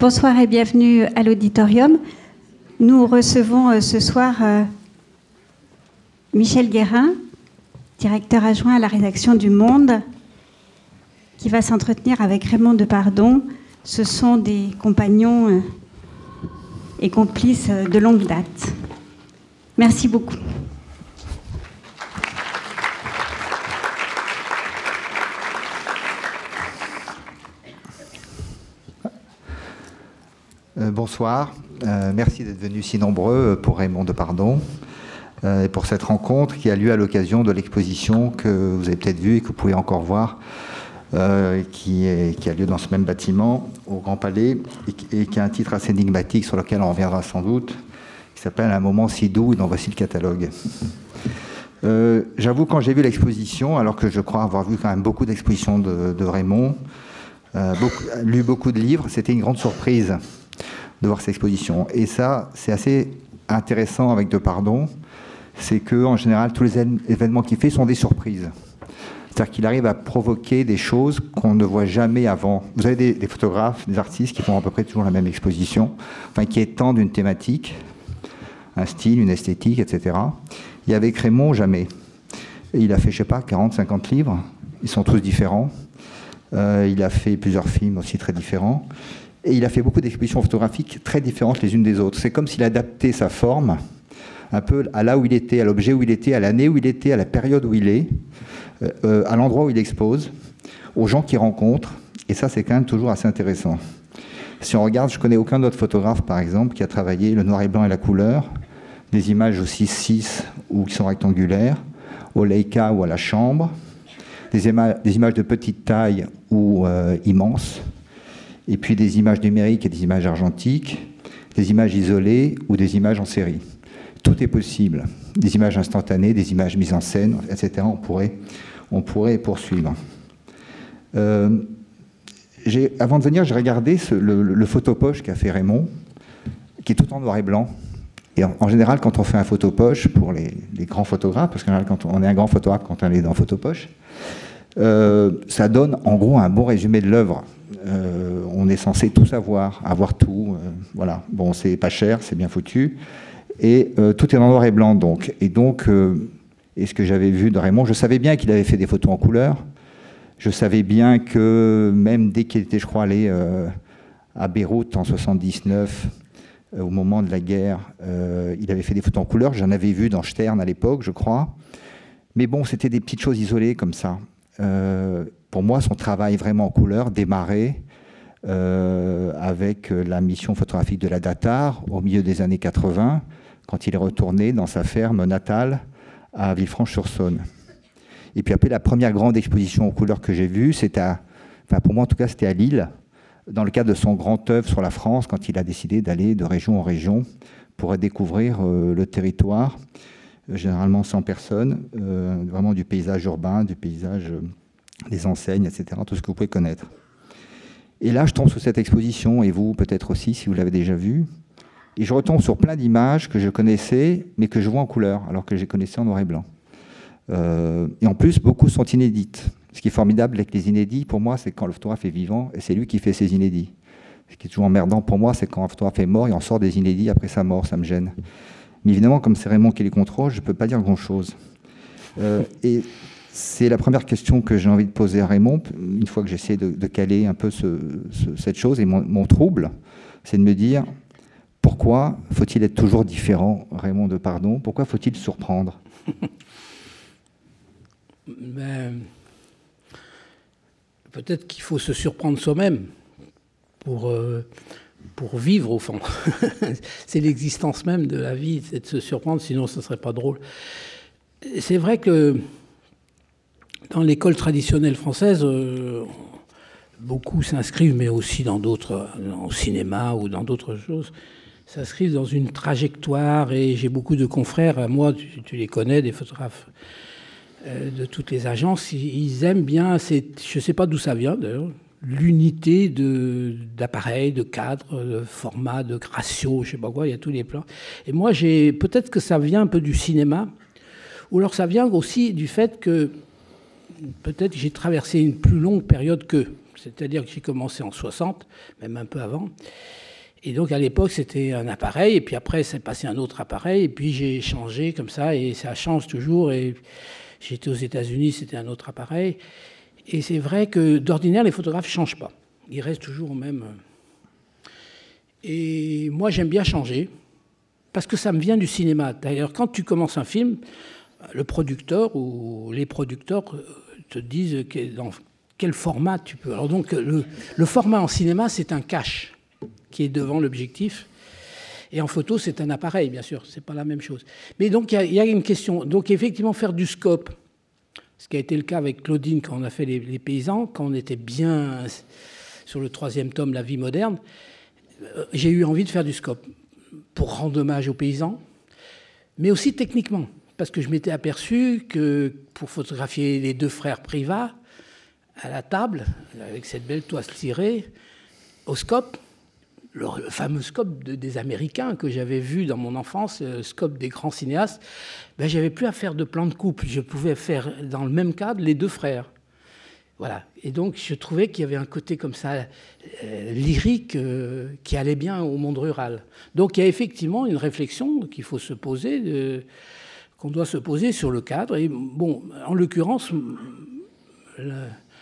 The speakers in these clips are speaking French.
Bonsoir et bienvenue à l'auditorium. Nous recevons euh, ce soir euh, Michel Guérin, directeur adjoint à la rédaction du Monde, qui va s'entretenir avec Raymond Depardon. Ce sont des compagnons euh, et complices de longue date. Merci beaucoup. Bonsoir, euh, merci d'être venus si nombreux pour Raymond Depardon euh, et pour cette rencontre qui a lieu à l'occasion de l'exposition que vous avez peut-être vue et que vous pouvez encore voir, qui, a lieu dans ce même bâtiment au Grand Palais et, qui a un titre assez énigmatique sur lequel on reviendra sans doute, qui s'appelle Un moment si doux, et dont voici le catalogue. J'avoue, quand j'ai vu l'exposition, alors que je crois avoir vu quand même beaucoup d'expositions de, Raymond, lu beaucoup de livres, c'était une grande surprise de voir cette exposition. Et ça, c'est assez intéressant avec De Pardon, c'est que en général, tous les événements qu'il fait sont des surprises. C'est-à-dire qu'il arrive à provoquer des choses qu'on ne voit jamais avant. Vous avez des, photographes, des artistes qui font à peu près toujours la même exposition, enfin qui étendent une thématique, un style, une esthétique, etc. Et avec Raymond, jamais. il a fait, je sais pas, 40, 50 livres. Ils sont tous différents. Euh, il a fait plusieurs films aussi très différents. Et il a fait beaucoup d'expositions photographiques très différentes les unes des autres. C'est comme s'il adaptait sa forme un peu à là où il était, à l'objet où il était, à l'année où il était, à la période où il est, euh, euh, à l'endroit où il expose, aux gens qu'il rencontre. Et ça, c'est quand même toujours assez intéressant. Si on regarde, je connais aucun autre photographe, par exemple, qui a travaillé le noir et blanc et la couleur, des images aussi 6 ou qui sont rectangulaires, au Leica ou à la chambre, des, images de petite taille ou euh, immenses, et puis des images numériques et des images argentiques, des images isolées ou des images en série. Tout est possible. Des images instantanées, des images mises en scène, etc. On pourrait, on pourrait poursuivre. Euh, avant de venir, j'ai regardé le, photopoche qu'a fait Raymond, qui est tout en noir et blanc. Et en, général, quand on fait un photopoche pour les, grands photographes, parce qu'en quand on est un grand photographe quand on est dans photopoche, euh, ça donne en gros un bon résumé de l'œuvre. Euh, est censé tout savoir, avoir tout. Euh, voilà. Bon, c'est pas cher, c'est bien foutu. Et euh, tout est en noir et blanc, donc. Et donc, et ce que j'avais vu de Raymond, je savais bien qu'il avait fait des photos en couleur. Je savais bien que même dès qu'il était, je crois, allé à Beyrouth en 79, au moment de la guerre, il avait fait des photos en couleur. J'en avais vu dans Stern à l'époque, je crois. Mais bon, c'était des petites choses isolées comme ça pour moi, son travail vraiment en couleur démarrait euh, avec euh, la mission photographique de la Datar au milieu des années 80, quand il est retourné dans sa ferme natale à Villefranche-sur-Saône. Et puis après, la première grande exposition en couleur que j'ai vue, c'était enfin pour moi en tout cas, c'était à Lille, dans le cadre de son grand œuvre sur la France, quand il a décidé d'aller de région en région pour découvrir euh, le territoire, généralement sans personne, vraiment du paysage urbain, du paysage des enseignes, etc., tout ce que vous pouvez connaître. Et là, je tombe sur cette exposition, et vous peut-être aussi, si vous l'avez déjà vue, et je retombe sur plein d'images que je connaissais, mais que je vois en couleur, alors que les connaissais en noir et blanc. Euh, et en plus, beaucoup sont inédites. Ce qui est formidable avec les inédits, pour moi, c'est quand le photographe est vivant, et c'est lui qui fait ses inédits. Ce qui est toujours emmerdant pour moi, c'est quand un photographe est mort, il en sort des inédits après sa mort, ça me gêne. Mais évidemment, comme c'est Raymond qui les contrôle, je ne peux pas dire grand-chose. Euh, et c'est la première question que j'ai envie de poser à Raymond, une fois que j'essaie de, caler un peu cette chose. Et mon, trouble, c'est de me dire, pourquoi faut-il être toujours différent, Raymond de Pardon? Pourquoi faut-il surprendre? Ben, Peut-être qu'il faut se surprendre soi-même pour, euh, pour vivre au fond. c'est l'existence même de la vie, c'est de se surprendre, sinon ce ne serait pas drôle. C'est vrai que dans l'école traditionnelle française, euh, beaucoup s'inscrivent, mais aussi dans d'autres, au cinéma ou dans d'autres choses, s'inscrivent dans une trajectoire. Et j'ai beaucoup de confrères, moi, tu, les connais, des photographes euh, de toutes les agences, ils, aiment bien, je ne sais pas d'où ça vient d'ailleurs, l'unité d'appareils, de, de cadres, de format, de ratio, je ne sais pas quoi, il y a tous les plans. Et moi, peut-être que ça vient un peu du cinéma, ou alors ça vient aussi du fait que peut-être j'ai traversé une plus longue période qu'eux. C'est-à-dire que j'ai commencé en 60, même un peu avant. Et donc à l'époque, c'était un appareil, et puis après, c'est passé un autre appareil, et puis j'ai changé comme ça, et ça change toujours. Et j'étais aux États-Unis, c'était un autre appareil. Et c'est vrai que d'ordinaire, les photographes ne changent pas. Ils restent toujours au même. Et moi, j'aime bien changer, parce que ça me vient du cinéma. D'ailleurs, quand tu commences un film, le producteur ou les producteurs te disent dans quel format tu peux. Alors donc, le, le format en cinéma, c'est un cache qui est devant l'objectif. Et en photo, c'est un appareil, bien sûr, c'est pas la même chose. Mais donc, il y, a une question. Donc, effectivement, faire du scope, ce qui a été le cas avec Claudine quand on a fait les, les paysans, quand on était bien sur le troisième tome, La vie moderne, euh, j'ai eu envie de faire du scope pour rendre hommage aux paysans, mais aussi techniquement, parce que je m'étais aperçu que pour photographier les deux frères Privat à la table, avec cette belle toise tirée, au scope, le fameux scope de, des Américains que j'avais vu dans mon enfance, le scope des grands cinéastes, ben, j'avais plus à faire de plan de couple. Je pouvais faire dans le même cadre les deux frères. Voilà. Et donc, je trouvais qu'il y avait un côté comme ça euh, lyrique euh, qui allait bien au monde rural. Donc, il y a effectivement une réflexion qu'il faut se poser, qu'on doit se poser sur le cadre. Et bon, en l'occurrence,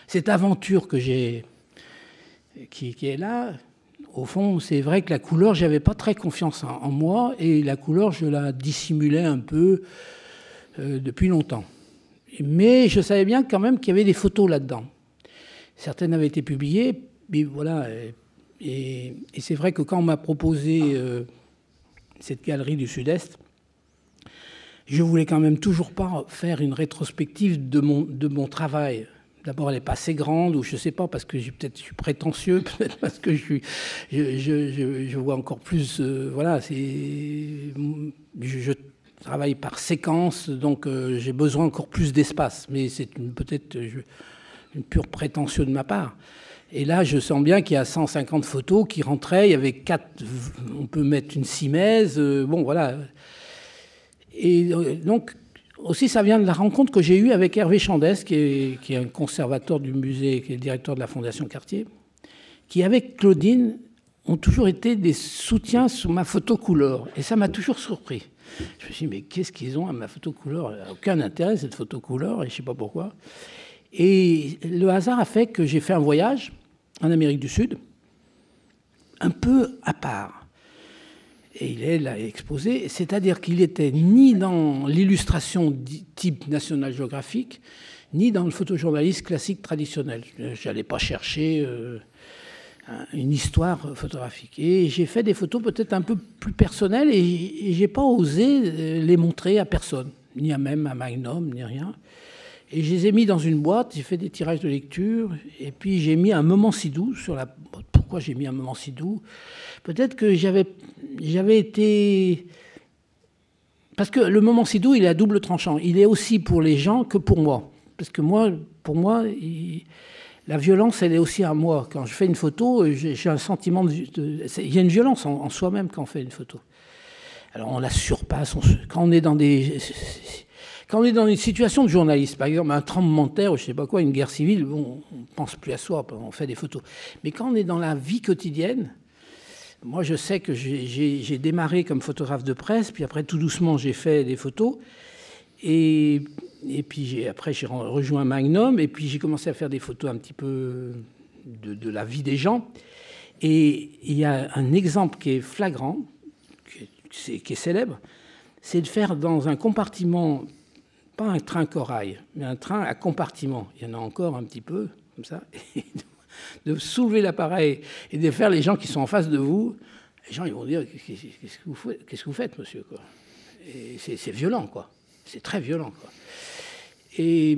cette aventure que j'ai, qui, est là, au fond, c'est vrai que la couleur, j'avais pas très confiance en, moi, et la couleur, je la dissimulais un peu euh, depuis longtemps. Mais je savais bien quand même qu'il y avait des photos là-dedans. Certaines avaient été publiées, mais voilà. Et, et c'est vrai que quand on m'a proposé euh, cette galerie du Sud-Est, je voulais quand même toujours pas faire une rétrospective de mon, travail. D'abord, elle n'est pas assez grande, ou je ne sais pas, parce que peut-être je suis prétentieux, parce que je, vois encore plus. Euh, voilà, je, travaille par séquence, donc euh, j'ai besoin encore plus d'espace. Mais c'est peut-être une pure prétention de ma part. Et là, je sens bien qu'il y a 150 photos qui rentraient. Il y avait quatre. On peut mettre une simèse. Euh, bon, voilà. Et euh, donc, aussi, ça vient de la rencontre que j'ai eue avec Hervé Chandès, qui est, un conservateur du musée, qui est directeur de la Fondation Cartier, qui, avec Claudine, ont toujours été des soutiens sur ma photo couleur. Et ça m'a toujours surpris. Je me suis dit, mais qu'est-ce qu'ils ont à ma photo couleur? Aucun intérêt, cette photo couleur, et je ne sais pas pourquoi. Et le hasard a fait que j'ai fait un voyage en Amérique du Sud, un peu à part et il est là exposé, c'est-à-dire qu'il était ni dans l'illustration type National Geographic, ni dans le photojournalisme classique traditionnel. Je n'allais pas chercher euh, une histoire photographique. Et j'ai fait des photos peut-être un peu plus personnelles et, n'ai pas osé euh, les montrer à personne, ni à même à Magnum, ni rien. Et je les ai mis dans une boîte, j'ai fait des tirages de lecture, et puis j'ai mis un moment si doux sur la. Pourquoi j'ai mis un moment si doux Peut-être que j'avais, j'avais été. Parce que le moment si doux, il est à double tranchant. Il est aussi pour les gens que pour moi. Parce que moi, pour moi, la violence, elle est aussi à moi. Quand je fais une photo, j'ai un sentiment de. Il y a une violence en, soi-même quand on fait une photo. Alors on la surpasse. Quand on est dans des quand on est dans une situation de journaliste, par exemple un tremblement de terre, ou je sais pas quoi, une guerre civile, bon, on pense plus à soi, on fait des photos. Mais quand on est dans la vie quotidienne, moi je sais que j'ai démarré comme photographe de presse, puis après tout doucement j'ai fait des photos, et, puis après j'ai rejoint Magnum, et puis j'ai commencé à faire des photos un petit peu de, la vie des gens. Et il y a un exemple qui est flagrant, qui est célèbre, c'est de faire dans un compartiment pas un train corail, mais un train à compartiment. Il y en a encore un petit peu, comme ça. de soulever l'appareil et de faire les gens qui sont en face de vous, les gens ils vont dire Qu'est-ce que vous faites, monsieur quoi? C'est, violent, quoi. C'est très violent, quoi. Et,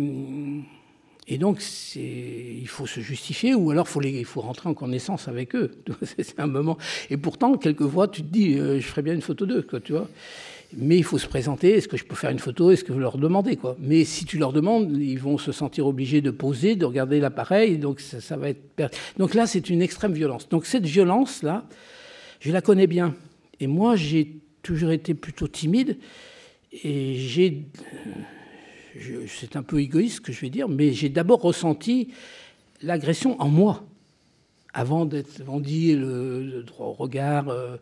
et donc, il faut se justifier, ou alors il faut rentrer en connaissance avec eux. c'est un moment. Et pourtant, quelquefois, tu te dis euh, Je ferais bien une photo d'eux, quoi, tu vois mais il faut se présenter. Est-ce que je peux faire une photo Est-ce que vous leur demandez quoi Mais si tu leur demandes, ils vont se sentir obligés de poser, de regarder l'appareil. Donc ça, va être. Donc là, c'est une extrême violence. Donc cette violence là, je la connais bien. Et moi, j'ai toujours été plutôt timide. Et j'ai c'est un peu égoïste que je vais dire, mais j'ai d'abord ressenti l'agression en moi, avant d'être vendu le, le, droit au regard. Euh,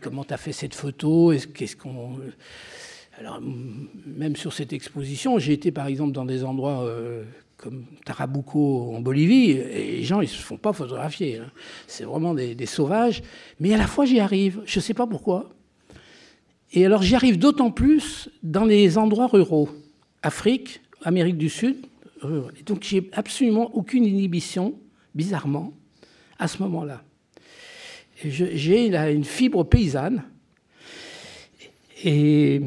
comment tu as fait cette photo? Qu'est-ce qu'on alors, même sur cette exposition, j'ai été par exemple dans des endroits euh, comme Tarabuco en Bolivie, et les gens, ils se font pas photographier. Hein. C'est vraiment des, sauvages. Mais à la fois, j'y arrive. Je ne sais pas pourquoi. Et alors, j'y arrive d'autant plus dans les endroits ruraux. Afrique, Amérique du Sud. Donc, j'ai absolument aucune inhibition, bizarrement, à ce moment-là. J'ai une fibre paysanne et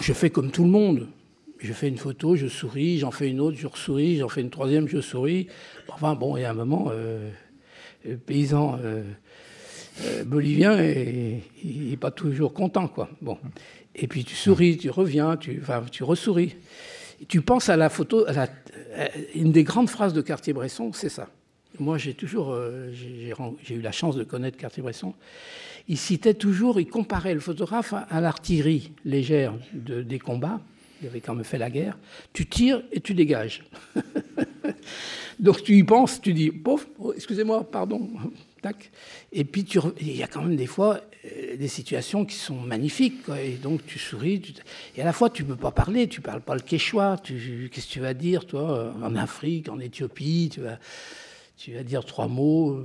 je fais comme tout le monde. Je fais une photo, je souris, j'en fais une autre, je souris, j'en fais une troisième, je souris. Enfin bon, il y a un moment, euh, le paysan euh, euh, bolivien, il n'est pas toujours content, quoi. Bon. Et puis tu souris, tu reviens, tu, enfin, tu ressouris. Tu penses à la photo, à la, une des grandes phrases de Cartier-Bresson, c'est ça. Moi, j'ai toujours, j'ai eu la chance de connaître Cartier-Bresson il citait toujours, il comparait le photographe à, l'artillerie légère de, des combats. Il avait quand même fait la guerre. Tu tires et tu dégages. Donc tu y penses, tu dis, pauvre, oh, excusez-moi, pardon, tac. Et puis il y a quand même des fois euh, des situations qui sont magnifiques. Et donc tu souris. et à la fois tu ne peux pas parler, tu ne parles pas le quechua. Qu'est-ce que tu vas dire, toi, en Afrique, en Éthiopie tu vas dire trois mots.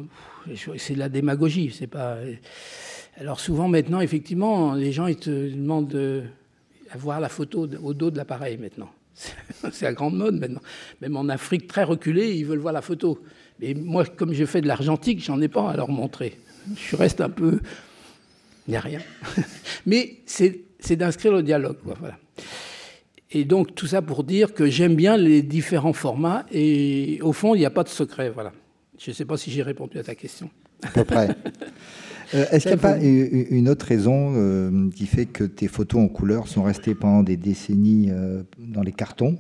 C'est de la démagogie. C'est pas. Alors souvent maintenant, effectivement, les gens ils te demandent de voir la photo au dos de l'appareil maintenant. C'est la grande mode maintenant. Même en Afrique très reculée, ils veulent voir la photo. Mais moi, comme je fais de l'argentique, j'en ai pas à leur montrer. Je reste un peu. Il n'y a rien. Mais c'est d'inscrire le dialogue. Voilà. Et donc tout ça pour dire que j'aime bien les différents formats et au fond, il n'y a pas de secret. Voilà. Je ne sais pas si j'ai répondu à ta question. À peu près. Euh, est-ce qu'il n'y a pas une autre raison euh, qui fait que tes photos en couleur sont restées pendant des décennies euh, dans les cartons?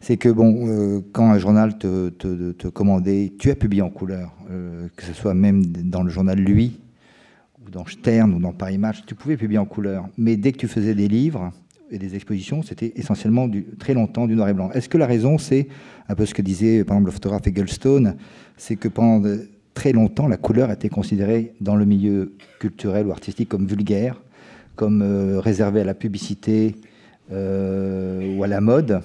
C'est que, bon, quand un journal te, te, commandait, tu as publié en couleur, que ce soit même dans le journal Lui, ou dans Stern, ou dans Paris Match, tu pouvais publier en couleur. Mais dès que tu faisais des livres et des expositions, c'était essentiellement du, très longtemps du noir et blanc. Est-ce que la raison, c'est un peu ce que disait par exemple le photographe Egglestone, c'est que pendant très longtemps, la couleur était considérée dans le milieu culturel ou artistique comme vulgaire, comme euh, réservée à la publicité euh, ou à la mode,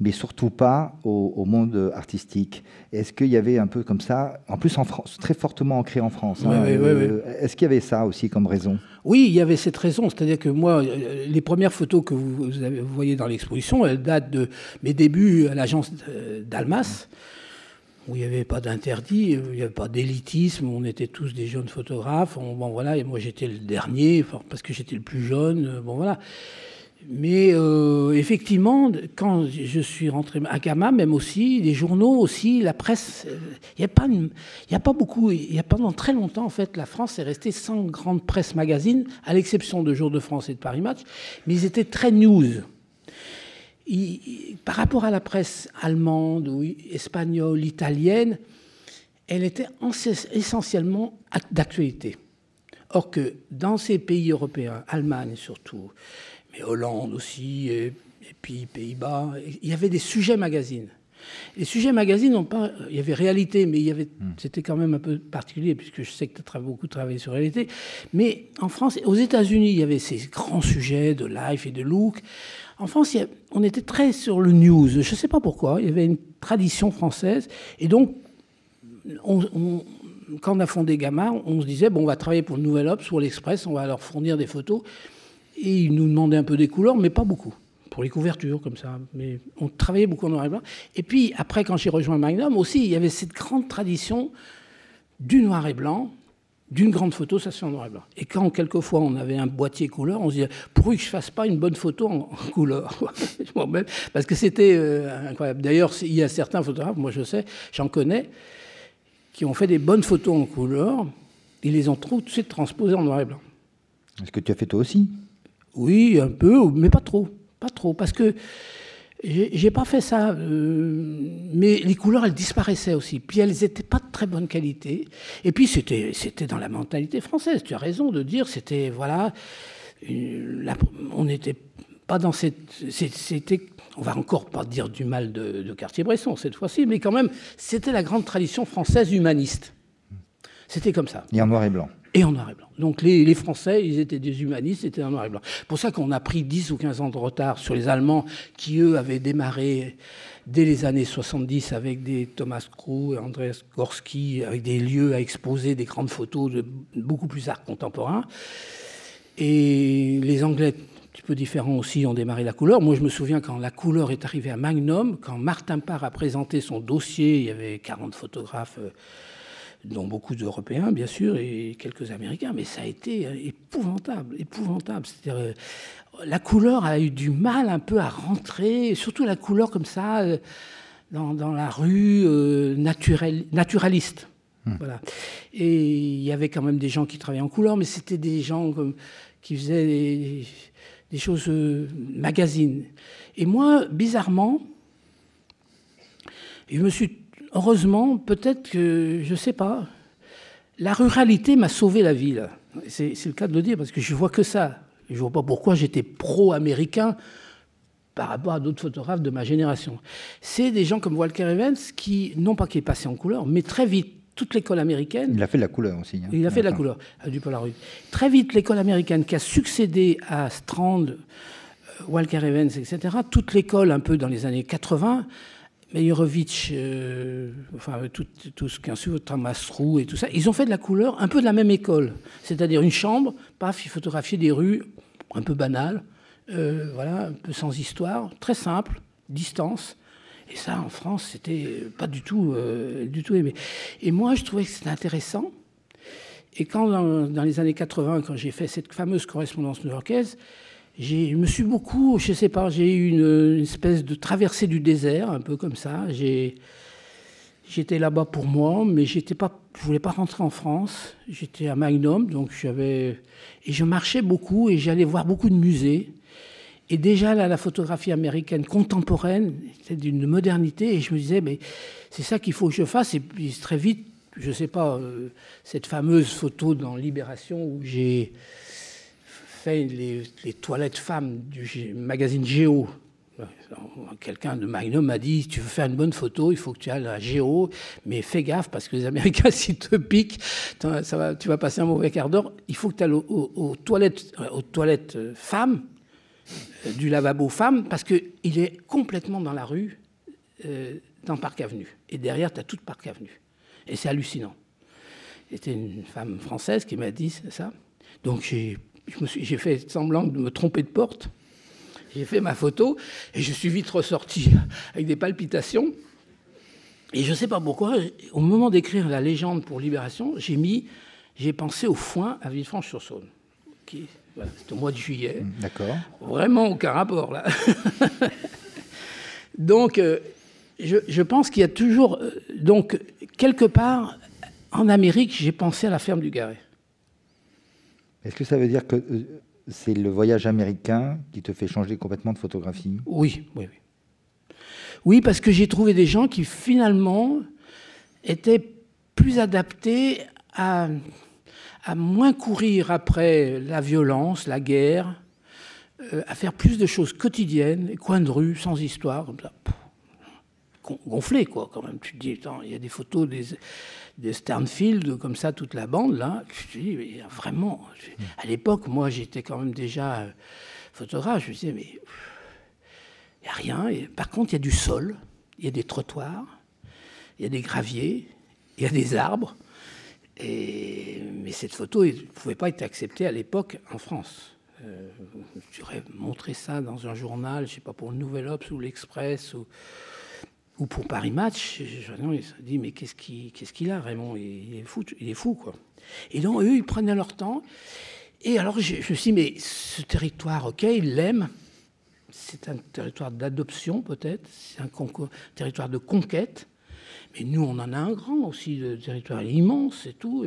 mais surtout pas au, monde artistique. Est-ce qu'il y avait un peu comme ça, en plus en France, très fortement ancré en France hein, euh, Est-ce qu'il y avait ça aussi comme raison? Oui, il y avait cette raison. C'est-à-dire que moi, les premières photos que vous, voyez dans l'exposition, elles datent de mes débuts à l'agence d'Almas où il n'y avait pas d'interdit, il n'y avait pas d'élitisme, on était tous des jeunes photographes. bon voilà, et moi j'étais le dernier parce que j'étais le plus jeune. Euh, bon voilà. Mais euh, effectivement, quand je suis rentré à Gama, même aussi, les journaux aussi, la presse, euh, il n'y a, pas a pas beaucoup, il y a pendant très longtemps, en fait, la France est restée sans grande presse magazine, à l'exception de Jour de France et de Paris Match, mais ils étaient très news par rapport à la presse allemande ou espagnole, italienne, elle était essentiellement d'actualité. Or que dans ces pays européens, Allemagne surtout, mais Hollande aussi, et, puis Pays-Bas, il y avait des sujets magazines. Les sujets magazines n'ont pas. Il y avait réalité, mais il y avait, hmm. c'était quand même un peu particulier, puisque je sais que tu as beaucoup travaillé sur réalité. Mais en France, aux États-Unis, il y avait ces grands sujets de life et de look. En France, on était très sur le news. Je ne sais pas pourquoi. Il y avait une tradition française. Et donc, quand on a fondé Gamma, on se disait, bon, on va travailler pour le Nouvel Obs, pour l'Express, on va leur fournir des photos. Et ils nous demandaient un peu des couleurs, mais pas beaucoup. Pour les couvertures, comme ça. Mais on travaillait beaucoup en noir et blanc. Et puis, après, quand j'ai rejoint Magnum, aussi, il y avait cette grande tradition du noir et blanc, d'une grande photo, ça se fait en noir et blanc. Et quand quelquefois on avait un boîtier couleur, on se disait pourquoi que je fasse pas une bonne photo en, couleur? Parce que c'était euh, incroyable. D'ailleurs, il y a certains photographes, moi je sais, j'en connais, qui ont fait des bonnes photos en couleur, ils les ont tout de suite transposées en noir et blanc. Est-ce que tu as fait toi aussi? Oui, un peu, mais pas trop. Pas trop. Parce que j'ai pas fait ça, euh, mais les couleurs, elles disparaissaient aussi. Puis elles n'étaient pas de très bonne qualité. Et puis c'était dans la mentalité française. Tu as raison de dire, c'était voilà, on n'était pas dans cette. C'était, on va encore pas dire du mal de, de Cartier-Bresson cette fois-ci, mais quand même, c'était la grande tradition française humaniste. C'était comme ça. Et en noir et blanc. Et en noir et blanc. Donc les, Français, ils étaient des humanistes, c'était en noir et blanc. pour ça qu'on a pris 10 ou 15 ans de retard sur les Allemands qui, eux, avaient démarré dès les années 70 avec des Thomas Krug, Andreas Gorski, avec des lieux à exposer, des grandes photos de beaucoup plus art contemporain. Et les Anglais, un petit peu différents aussi, ont démarré la couleur. Moi, je me souviens quand la couleur est arrivée à Magnum, quand Martin Parr a présenté son dossier, il y avait 40 photographes, euh, dont beaucoup d'Européens, bien sûr, et quelques Américains, mais ça a été euh, épouvantable, épouvantable. C'est-à-dire, euh, la couleur a eu du mal un peu à rentrer, surtout la couleur comme ça, dans, dans la rue naturel, naturaliste. Voilà. Et il y avait quand même des gens qui travaillaient en couleur, mais c'était des gens comme, qui faisaient des, des choses euh, magazines. Et moi, bizarrement, je me suis, heureusement, peut-être que, je ne sais pas, la ruralité m'a sauvé la ville. C'est le cas de le dire, parce que je vois que ça. Je ne vois pas pourquoi j'étais pro-américain par rapport à d'autres photographes de ma génération. C'est des gens comme Walker Evans qui, non pas qui est passé en couleur, mais très vite, toute l'école américaine. Il a fait de la couleur aussi. Hein. Il a fait de la couleur, euh, du Polaroid. Très vite, l'école américaine qui a succédé à Strand, euh, Walker Evans, etc., toute l'école un peu dans les années 80, Meyerowitz, euh, enfin tout, tout ce qu'un Roux et tout ça, ils ont fait de la couleur un peu de la même école. C'est-à-dire une chambre, paf, ils photographiaient des rues un peu banales, voilà, un peu sans histoire, très simple, distance. Et ça, en France, c'était pas du tout, euh, du tout aimé. Et moi, je trouvais que c'était intéressant. Et quand, dans, les années 80, quand j'ai fait cette fameuse correspondance new-yorkaise, je me suis beaucoup, je sais pas, j'ai eu une, espèce de traversée du désert, un peu comme ça. J'étais là-bas pour moi, mais j'étais pas, je voulais pas rentrer en France. J'étais à Magnum, donc j'avais et je marchais beaucoup et j'allais voir beaucoup de musées. Et déjà, la photographie américaine contemporaine, c'est d'une modernité. Et je me disais, mais c'est ça qu'il faut que je fasse. Et puis très vite, je ne sais pas, euh, cette fameuse photo dans Libération où j'ai les, toilettes femmes du magazine Géo. Quelqu'un de Magnum m'a dit, tu veux faire une bonne photo, il faut que tu ailles à Géo, mais fais gaffe parce que les Américains, s'ils te piquent, tu vas passer un mauvais quart d'heure. Il faut que tu ailles aux, toilettes, aux toilettes euh, femmes du lavabo femme parce qu'il est complètement dans la rue, euh, dans Parc Avenue. Et derrière, tu as toute Parc Avenue. Et c'est hallucinant. C'était une femme française qui m'a dit ça. Donc j'ai fait semblant de me tromper de porte. J'ai fait ma photo et je suis vite ressorti avec des palpitations. Et je ne sais pas pourquoi, au moment d'écrire la légende pour Libération, j'ai mis, j'ai pensé au foin à Villefranche-sur-Saône, qui c'est au mois de juillet. Mm, d'accord. Vraiment aucun rapport là. donc, euh, je, pense qu'il y a toujours. Euh, donc, quelque part, en Amérique, j'ai pensé à la ferme du Garret. Est-ce que ça veut dire que euh, c'est le voyage américain qui te fait changer complètement de photographie? Oui, oui, oui. Oui, parce que j'ai trouvé des gens qui finalement étaient plus adaptés à à moins courir après la violence, la guerre, euh, à faire plus de choses quotidiennes, coins de rue, sans histoire, comme ça. gonflé, quoi, quand même. Tu te dis, il y a des photos des, des, Sternfield, comme ça, toute la bande, là. Je te dis, mais vraiment. À l'époque, moi, j'étais quand même déjà euh, photographe. Je me disais, mais il n'y a rien. Et, par contre, il y a du sol, il y a des trottoirs, il y a des graviers, il y a des arbres. Et, mais cette photo ne pouvait pas être acceptée à l'époque en France. Euh, J'aurais montré ça dans un journal, je ne sais pas, pour le Nouvel Obs ou l'Express ou, ou, pour Paris Match. Je, se dit, mais qu'est-ce qu'il a, Raymond il est, fou, il est fou, quoi. Et donc, eux, ils prenaient leur temps. Et alors, je, je me suis dit, mais ce territoire, ok, ils l'aiment. C'est un territoire d'adoption, peut-être. C'est un territoire de conquête. Mais nous, on en a un grand aussi, le territoire immense et tout.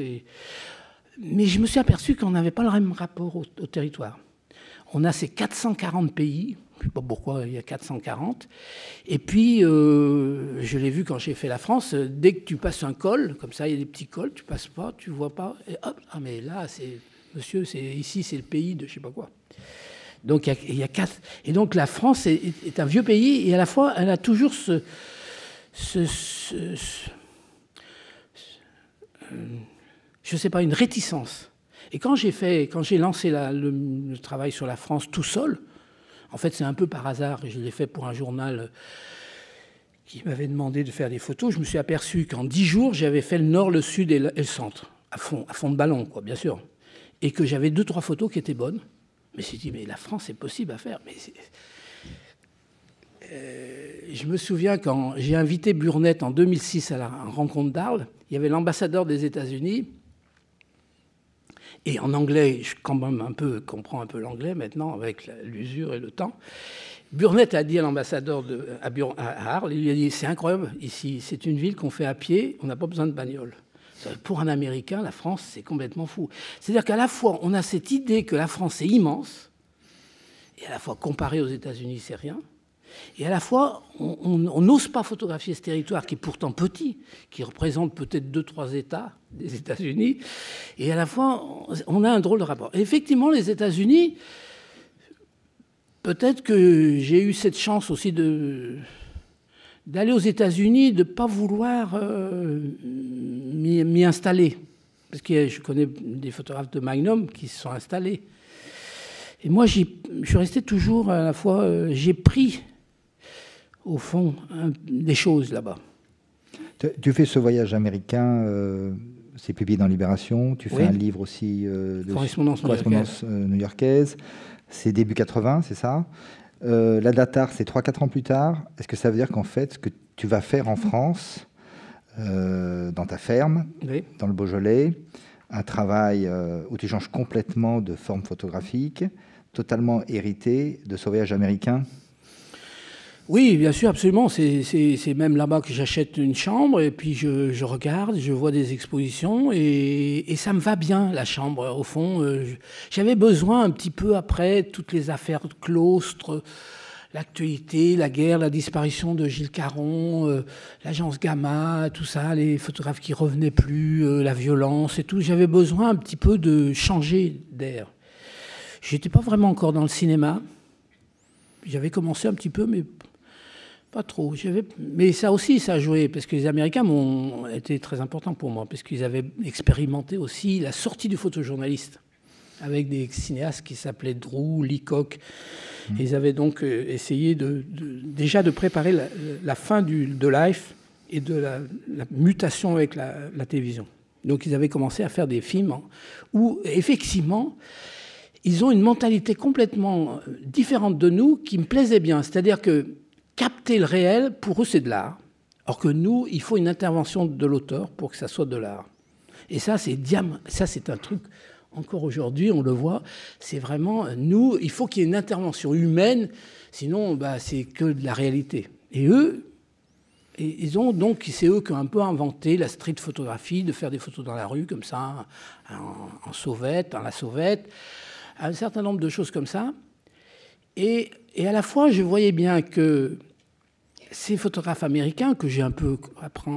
Mais je me suis aperçu qu'on n'avait pas le même rapport au, territoire. On a ces 440 pays, je ne sais pas pourquoi il y a 440. Et puis, euh, je l'ai vu quand j'ai fait la France, dès que tu passes un col, comme ça, il y a des petits cols, tu passes pas, tu vois pas, hop, ah mais là, c'est, monsieur, c'est ici, c'est le pays de je sais pas quoi. Donc il y, a, quatre. Et donc la France est, un vieux pays et à la fois elle a toujours ce, ce, je sais pas, une réticence. Et quand j'ai fait, quand j'ai lancé le, travail sur la France tout seul, en fait c'est un peu par hasard je l'ai fait pour un journal qui m'avait demandé de faire des photos. Je me suis aperçu qu'en dix jours j'avais fait le nord, le sud et le, centre à fond, à fond de ballon, quoi, bien sûr, et que j'avais deux trois photos qui étaient bonnes. Mais j'ai dit mais la France c'est possible à faire. Mais euh, je me souviens quand j'ai invité Burnett en 2006 à la rencontre d'Arles, il y avait l'ambassadeur des États-Unis. Et en anglais, je comprends un peu l'anglais maintenant avec l'usure et le temps. Burnett a dit à l'ambassadeur à, à, Arles, il lui a dit c'est incroyable ici, c'est une ville qu'on fait à pied, on n'a pas besoin de bagnole. Pour un Américain, la France, c'est complètement fou. C'est-à-dire qu'à la fois, on a cette idée que la France est immense, et à la fois comparée aux États-Unis, c'est rien. Et à la fois, on n'ose pas photographier ce territoire qui est pourtant petit, qui représente peut-être deux, trois États des États-Unis. Et à la fois, on a un drôle de rapport. effectivement, les États-Unis, peut-être que j'ai eu cette chance aussi de d'aller aux États-Unis, de ne pas vouloir euh, m'y installer. Parce que je connais des photographes de Magnum qui se sont installés. Et moi, je suis resté toujours à la fois, euh, j'ai pris au fond, des choses là-bas. Tu, fais ce voyage américain, euh, c'est publié dans Libération. Tu fais un livre aussi euh, de correspondance, euh, new-yorkaise. C'est début 80, c'est ça La datar, c'est 3-4 ans plus tard. Est-ce que ça veut dire qu'en fait, ce que tu vas faire en France, dans ta ferme, dans le Beaujolais, un travail où tu changes complètement de forme photographique, totalement hérité de ce voyage américain? Oui, bien sûr, absolument. C'est même là-bas que j'achète une chambre et puis je, regarde, je vois des expositions et, ça me va bien, la chambre, au fond. Euh, j'avais besoin un petit peu après toutes les affaires de claustre, l'actualité, la guerre, la disparition de Gilles Caron, euh, l'agence Gamma, tout ça, les photographes qui revenaient plus, euh, la violence et tout. J'avais besoin un petit peu de changer d'air. J'étais pas vraiment encore dans le cinéma. J'avais commencé un petit peu, mais pas trop. Mais ça aussi, ça a joué, parce que les Américains ont été très importants pour moi, parce qu'ils avaient expérimenté aussi la sortie du photojournaliste avec des cinéastes qui s'appelaient Drew, Leacock. Mmh. Ils avaient donc euh, essayé de, déjà de préparer la, fin du, de Life et de la, mutation avec la, télévision. Donc ils avaient commencé à faire des films où, effectivement, ils ont une mentalité complètement euh, différente de nous qui me plaisait bien. C'est-à-dire que capter le réel, pour eux, c'est de l'art. Or que nous, il faut une intervention de l'auteur pour que ça soit de l'art. Et ça, c'est ça, c'est un truc. Encore aujourd'hui, on le voit. C'est vraiment nous. Il faut qu'il y ait une intervention humaine. Sinon, bah, c'est que de la réalité. Et eux, ils ont donc, c'est eux qui ont un peu inventé la street photographie, de faire des photos dans la rue comme ça, en, sauvette, en la sauvette, un certain nombre de choses comme ça. Et à la fois, je voyais bien que ces photographes américains que j'ai un peu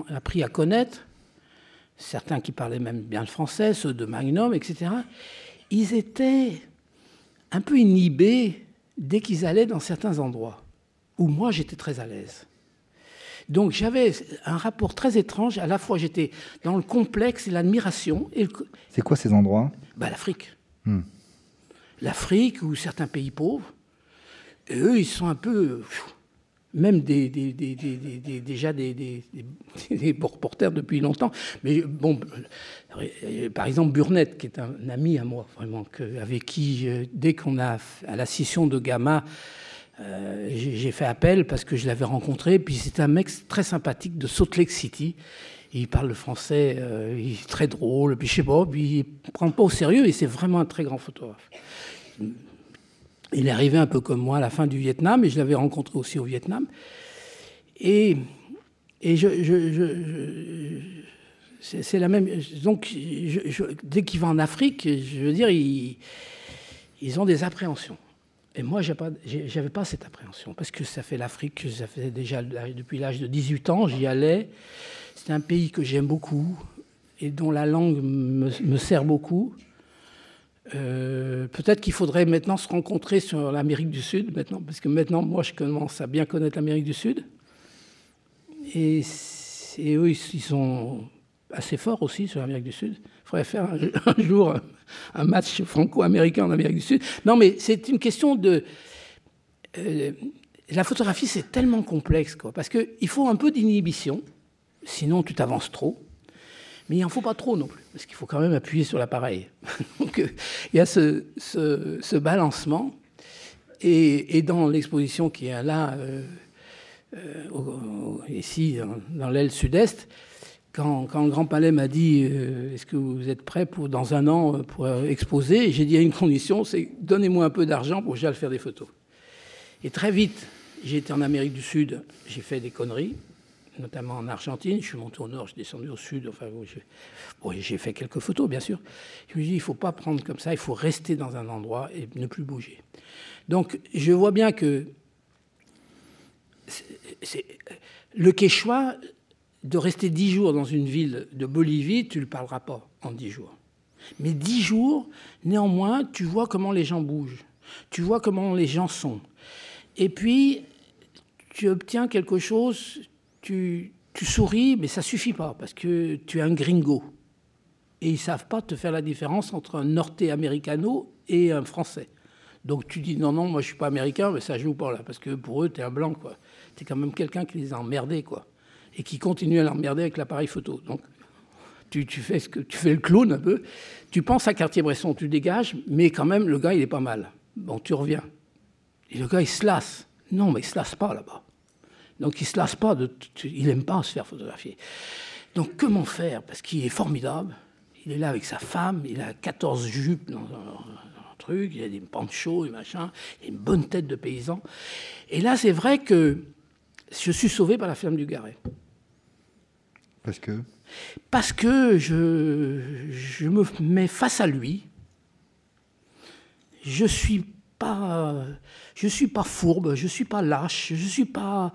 appris à connaître, certains qui parlaient même bien le français, ceux de Magnum, etc., ils étaient un peu inhibés dès qu'ils allaient dans certains endroits où moi j'étais très à l'aise. Donc j'avais un rapport très étrange. À la fois j'étais dans le complexe et l'admiration. C'est quoi ces endroits? Bah, L'Afrique. Hmm. L'Afrique ou certains pays pauvres. Et eux, ils sont un peu même des, déjà des, reporters depuis longtemps. Mais bon, euh, par exemple, Burnett, qui est un ami à moi, vraiment, avec qui, euh, dès qu'on a, à la scission de Gamma, euh, j'ai fait appel parce que je l'avais rencontré. Puis c'est un mec très sympathique de Salt Lake City. Il parle le français, il est très drôle, puis je sais pas, puis il prend pas au sérieux et c'est vraiment un très grand photographe. Il est arrivé un peu comme moi à la fin du Vietnam, et je l'avais rencontré aussi au Vietnam. Et, et je, c'est la même. Donc, dès qu'il va en Afrique, je veux dire, ils, ont des appréhensions. Et moi, je n'avais pas, cette appréhension, parce que ça fait l'Afrique, ça fait déjà depuis l'âge de 18 ans, j'y allais. C'est un pays que j'aime beaucoup et dont la langue me sert beaucoup. Euh, peut-être qu'il faudrait maintenant se rencontrer sur l'Amérique du Sud, maintenant, parce que maintenant, moi, je commence à bien connaître l'Amérique du Sud. Et, eux, ils sont assez forts aussi sur l'Amérique du Sud. Il faudrait faire un, jour un match franco-américain en Amérique du Sud. Non, mais c'est une question de... Euh, la photographie, c'est tellement complexe, quoi, parce qu'il faut un peu d'inhibition, sinon tu t'avances trop. Mais il n'en faut pas trop non plus, parce qu'il faut quand même appuyer sur l'appareil. Donc euh, il y a ce, ce, balancement. Et, et dans l'exposition qui est là, euh, euh, ici, dans, l'aile sud-est, quand, quand, le Grand Palais m'a dit Est-ce que vous êtes prêt pour, dans un an pour exposer J'ai dit à une condition c'est donnez-moi un peu d'argent pour que j'aille faire des photos. Et très vite, j'ai été en Amérique du Sud, j'ai fait des conneries notamment en Argentine. Je suis monté au nord, je suis descendu au sud. Enfin, j'ai fait quelques photos, bien sûr. Je me dis, il ne faut pas prendre comme ça, il faut rester dans un endroit et ne plus bouger. Donc, je vois bien que le Quechua, de rester dix jours dans une ville de Bolivie, tu ne le parleras pas en dix jours. Mais dix jours, néanmoins, tu vois comment les gens bougent, tu vois comment les gens sont. Et puis, tu obtiens quelque chose, tu, souris, mais ça suffit pas, parce que tu es un gringo. Et ils savent pas te faire la différence entre un norte-américano et un français. Donc tu dis non, non, moi je suis pas américain, mais ça joue pas là, parce que pour eux, tu es un blanc, quoi. Tu es quand même quelqu'un qui les a emmerdés, quoi. Et qui continue à l'emmerder avec l'appareil photo. Donc tu, fais ce que, tu fais le clown un peu. Tu penses à Cartier-Bresson, tu dégages, mais quand même, le gars, il est pas mal. Bon, tu reviens. Et le gars, il se lasse. Non, mais il se lasse pas là-bas. Donc il ne se lasse pas, de, il n'aime pas se faire photographier. Donc comment faire? Parce qu'il est formidable. Il est là avec sa femme, il a 14 jupes dans un, truc, il a des panchos et machin, il a une bonne tête de paysan. Et là, c'est vrai que je suis sauvé par la ferme du Garet. Parce que? Parce que je, je me mets face à lui. Je suis pas, je suis pas fourbe, je suis pas lâche, je suis pas,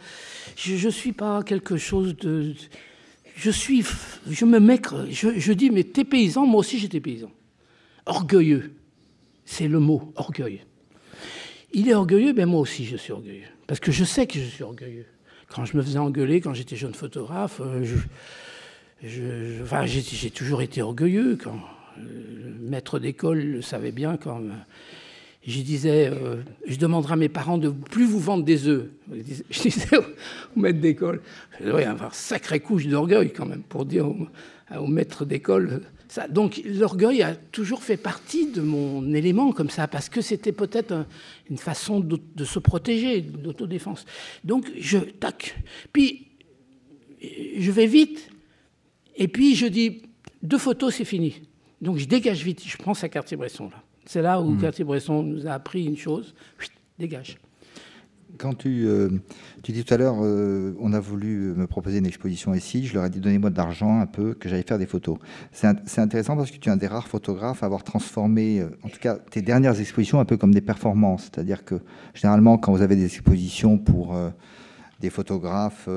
je, suis pas quelque chose de, je suis, je me mets, je, je dis mais t'es paysan, moi aussi j'étais paysan, orgueilleux, c'est le mot orgueil. Il est orgueilleux, ben moi aussi je suis orgueilleux, parce que je sais que je suis orgueilleux. Quand je me faisais engueuler, quand j'étais jeune photographe, euh, je, enfin, j'ai toujours été orgueilleux. Quand le maître d'école le savait bien, quand je disais, euh, je demanderai à mes parents de plus vous vendre des œufs. Je disais au, maître d'école, il doit y avoir sacrée couche d'orgueil quand même pour dire au, maître d'école ça. Donc l'orgueil a toujours fait partie de mon élément comme ça, parce que c'était peut-être une façon de, se protéger, d'autodéfense. Donc je tac. Puis je vais vite, et puis je dis, deux photos, c'est fini. Donc je dégage vite, je prends sa Cartier-Bresson là. C'est là où Cartier-Bresson hmm. nous a appris une chose, dégage. Quand tu, euh, tu dis tout à l'heure, euh, on a voulu me proposer une exposition ici, je leur ai dit donnez-moi de l'argent un peu, que j'allais faire des photos. C'est intéressant parce que tu es un des rares photographes à avoir transformé, euh, en tout cas, tes dernières expositions un peu comme des performances. C'est-à-dire que généralement, quand vous avez des expositions pour des photographes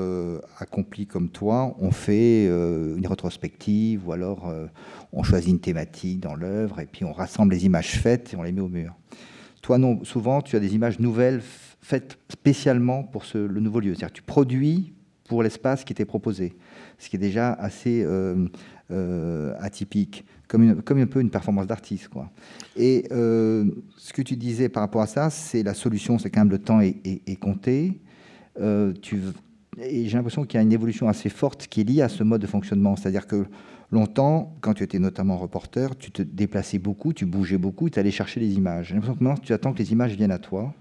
accomplis comme toi, on fait une rétrospective ou alors on choisit une thématique dans l'œuvre et puis on rassemble les images faites et on les met au mur. Toi, non, souvent, tu as des images nouvelles faites spécialement pour le nouveau lieu. C'est-à-dire tu produis pour l'espace qui t'est proposé, ce qui est déjà assez euh, euh, atypique, comme, un peu une performance d'artiste. Et euh, ce que tu disais par rapport à ça, c'est la solution, c'est quand même le temps est, compté. Tu, et j'ai l'impression qu'il y a une évolution assez forte qui est liée à ce mode de fonctionnement. C'est-à-dire que Longtemps, quand tu étais notamment reporter, tu te déplaçais beaucoup, tu bougeais beaucoup, tu allais chercher les images. J'ai l'impression que maintenant, tu attends que les images viennent à toi.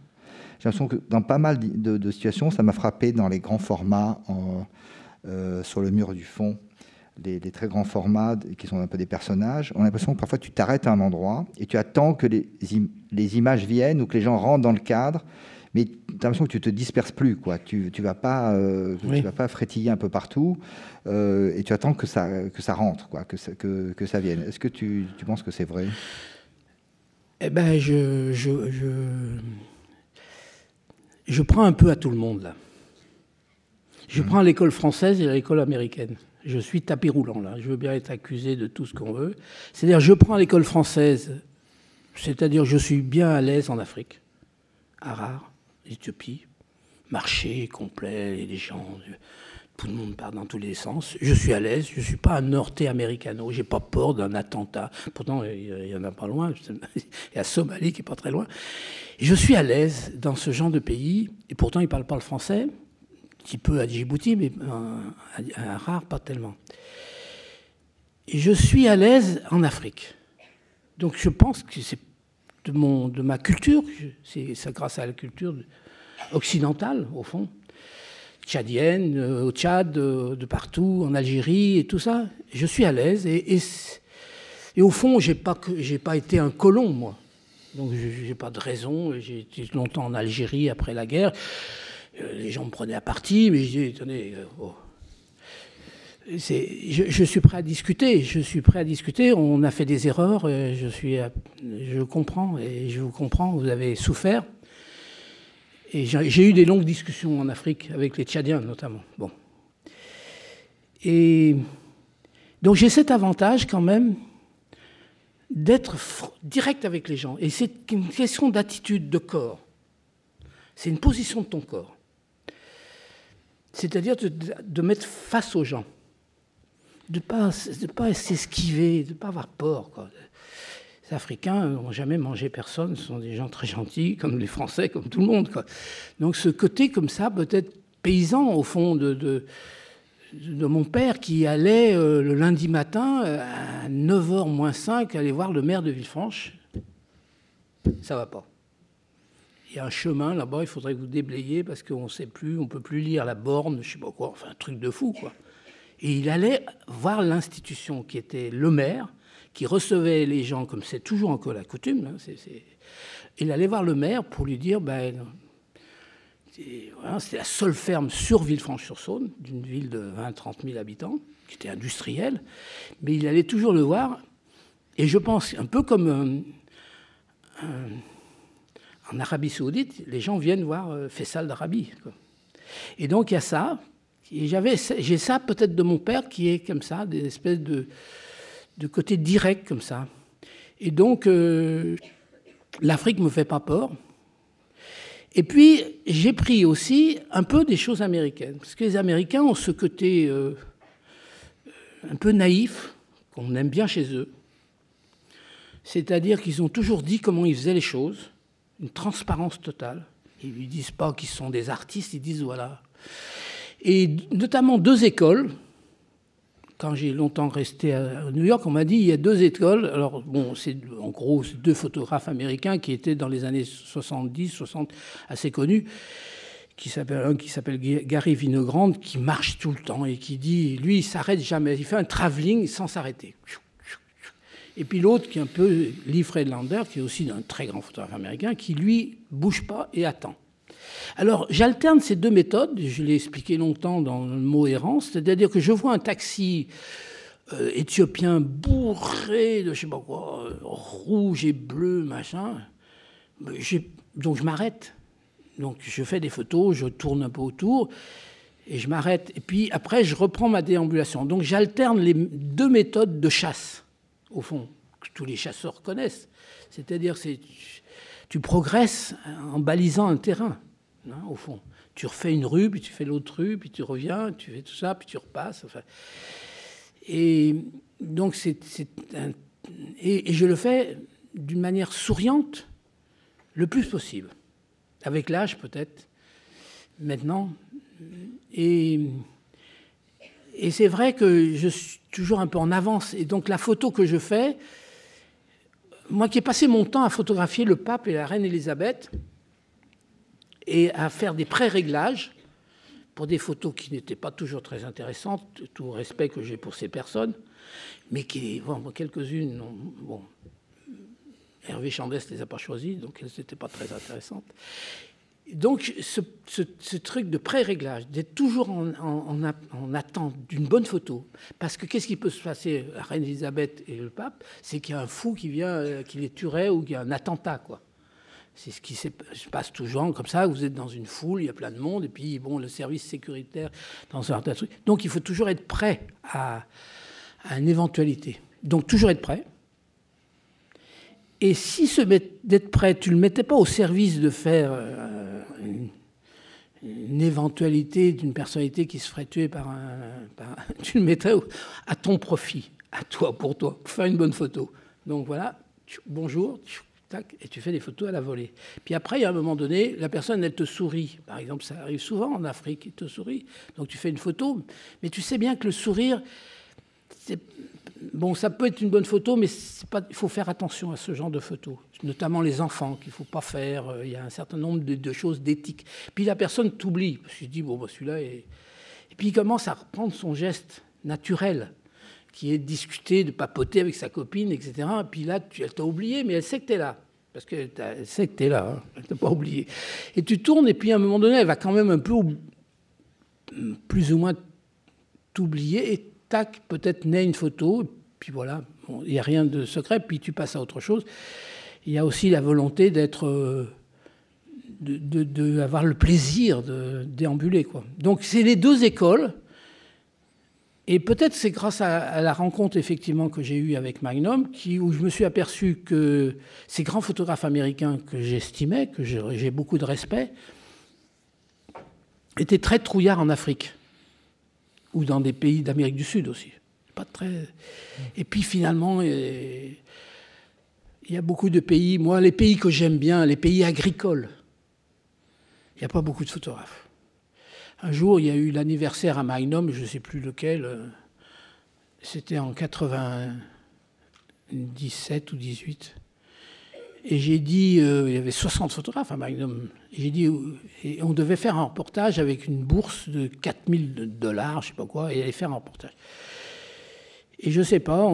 J'ai l'impression que dans pas mal de, situations, ça m'a frappé dans les grands formats, euh, sur le mur du fond, les, très grands formats qui sont un peu des personnages. On a l'impression que parfois tu t'arrêtes à un endroit et tu attends que les images viennent ou que les gens rentrent dans le cadre mais tu as l'impression que tu te disperses plus, quoi. Tu ne vas, pas, euh, vas pas frétiller un peu partout euh, et tu attends que ça, que ça rentre, quoi, que, ça, que, que ça vienne. Est-ce que tu, tu, penses que c'est vrai? Eh ben, je, je, je, je, prends un peu à tout le monde, là. Je prends l'école française et l'école américaine. Je suis tapis roulant, là. Je veux bien être accusé de tout ce qu'on veut. C'est-à-dire, je prends l'école française C'est-à-dire, je suis bien à l'aise en Afrique, à Harare, Éthiopie, marché complet, les gens, tout le monde part dans tous les sens. Je suis à l'aise, je ne suis pas un norte-américano, j'ai pas peur d'un attentat. Pourtant, il y en a pas loin, il y a Somalie qui est pas très loin. je suis à l'aise dans ce genre de pays, et pourtant ils ne parlent pas le français, un petit peu à Djibouti, mais à Rare, pas tellement. Et je suis à l'aise en Afrique. Donc je pense que c'est de, mon, de ma culture, c'est grâce à la culture occidentale, au fond, tchadienne, euh, au Tchad, euh, de partout, en Algérie et tout ça. Je suis à l'aise et, et, au fond, j'ai pas j'ai pas été un colon moi. Donc j'ai pas de raison. J'ai été longtemps en Algérie après la guerre. Euh, les gens me prenaient à partie, mais je dis attendez. Oh. Je, suis prêt à discuter. Je suis prêt à discuter. On a fait des erreurs. Je suis, je comprends et je vous comprends. Vous avez souffert. Et j'ai eu des longues discussions en Afrique avec les Tchadiens notamment. Bon. Et donc j'ai cet avantage quand même d'être direct avec les gens. Et c'est une question d'attitude de corps. C'est une position de ton corps. C'est-à-dire de, mettre face aux gens. De ne pas, de pas s'esquiver, de ne pas avoir peur. Quoi. Les Africains n'ont jamais mangé personne, ce sont des gens très gentils, comme les Français, comme tout le monde. Donc ce côté comme ça, peut-être paysan au fond de, de, mon père qui allait euh, le lundi matin euh, à 9h moins 5 aller voir le maire de Villefranche, ça va pas. Il y a un chemin là-bas, il faudrait que vous déblayiez parce qu'on ne sait plus, on ne peut plus lire la borne, je sais pas quoi, enfin un truc de fou quoi. Et il allait voir l'institution qui était le maire, qui recevait les gens comme c'est toujours encore la coutume. Hein, il allait voir le maire pour lui dire ben, c'était la seule ferme sur Villefranche-sur-Saône, d'une ville de 20-30 000 habitants, qui était industrielle, mais il allait toujours le voir. Et je pense, un peu comme euh, en Arabie Saoudite, les gens viennent voir euh, Faisal d'Arabie. Et donc il y a ça. J'avais, j'ai ça peut-être de mon père qui est comme ça, des espèces de, de côté direct comme ça. Et donc, euh, l'Afrique ne me fait pas peur. Et puis, j'ai pris aussi un peu des choses américaines. Parce que les Américains ont ce côté euh, un peu naïf, qu'on aime bien chez eux. C'est-à-dire qu'ils ont toujours dit comment ils faisaient les choses, une transparence totale. Ils ne disent pas qu'ils sont des artistes, ils disent voilà. Et notamment deux écoles, quand j'ai longtemps resté à New York, on m'a dit il y a deux écoles. Alors, bon, c'est en gros deux photographes américains qui étaient dans les années 70, 60, assez connus. Qui s'appelle, un qui s'appelle Gary Vinogrand, qui marche tout le temps et qui dit, lui, il s'arrête jamais. Il fait un travelling sans s'arrêter. Et puis l'autre, qui est un peu Lee Friedlander, qui est aussi un très grand photographe américain, qui lui bouge pas et attend. Alors, j'alterne ces deux méthodes, je l'ai expliqué longtemps dans le mot errance, c'est-à-dire que je vois un taxi euh, éthiopien bourré de je sais pas quoi, rouge et bleu, machin. Donc je m'arrête. Donc je fais des photos, je tourne un peu autour et je m'arrête. Et puis après, je reprends ma déambulation. Donc j'alterne les deux méthodes de chasse, au fond, que tous les chasseurs connaissent. C'est-à-dire, c'est tu progresses en balisant un terrain. Au fond. Tu refais une rue, puis tu fais l'autre rue, puis tu reviens, tu fais tout ça, puis tu repasses. Enfin. Et donc, c'est, et, je le fais d'une manière souriante le plus possible. Avec l'âge, peut-être, maintenant. Et, et c'est vrai que je suis toujours un peu en avance. Et donc, la photo que je fais, moi qui ai passé mon temps à photographier le pape et la reine Élisabeth, et à faire des pré-réglages pour des photos qui n'étaient pas toujours très intéressantes, tout respect que j'ai pour ces personnes, mais qui, bon, quelques-unes, bon, Hervé Chandès les a pas choisies, donc elles n'étaient pas très intéressantes. Donc ce, truc de pré-réglage, d'être toujours en, en, attente d'une bonne photo, parce que qu'est-ce qui peut se passer à Reine Elisabeth et le pape, c'est qu'il y a un fou qui vient, euh, qui les tuerait ou qu'il y a un attentat, quoi. C'est ce qui se passe toujours comme ça. Vous êtes dans une foule, il y a plein de monde, et puis bon, le service sécuritaire dans un tas de. Donc il faut toujours être prêt à, une éventualité. Donc toujours être prêt. Et si d'être prêt, tu ne le mettais pas au service de faire euh, une, éventualité d'une personnalité qui se ferait tuer par un, Tu le mettais à ton profit, à toi, pour toi, pour faire une bonne photo. Donc voilà, bonjour, et tu fais des photos à la volée. Puis après, a un moment donné, la personne, elle te sourit. Par exemple, ça arrive souvent en Afrique, il te sourit. Donc tu fais une photo, mais tu sais bien que le sourire, bon, ça peut être une bonne photo, mais pas, il faut faire attention à ce genre de photos, notamment les enfants qu'il ne faut pas faire. Euh, il y a un certain nombre de, choses d'éthique. Puis la personne t'oublie, parce qu'il dit, bon, bah, celui-là est... Et puis il commence à reprendre son geste naturel, qui est de discuter, de papoter avec sa copine, etc. Et puis là, elle t'a oublié, mais elle sait que tu es là. Parce qu'elle sait que tu es là, hein. elle t'a pas oublié. Et tu tournes, et puis à un moment donné, elle va quand même un peu, plus ou moins, t'oublier, et tac, peut-être naît une photo, puis voilà, il n'y a rien de secret, puis tu passes à autre chose. Il y a aussi la volonté d'être, euh, d'avoir de, le plaisir de déambuler. Quoi. Donc c'est les deux écoles, et peut-être c'est grâce à, la rencontre effectivement que j'ai eue avec Magnum, où je me suis aperçu que ces grands photographes américains que j'estimais, que j'ai beaucoup de respect, étaient très trouillards en Afrique, ou dans des pays d'Amérique du Sud aussi très. Et puis finalement, il y a beaucoup de pays. Moi, les pays que j'aime bien, les pays agricoles, il n'y a pas beaucoup de photographes. Un jour, il y a eu l'anniversaire à Magnum, je ne sais plus lequel. Euh, c'était en 97 ou 18. Et j'ai dit, euh, il y avait 60 photographes à Magnum. J'ai dit, et on devait faire un reportage avec une bourse de 4000 dollars, je ne sais pas quoi, et aller faire un reportage. Et je sais pas,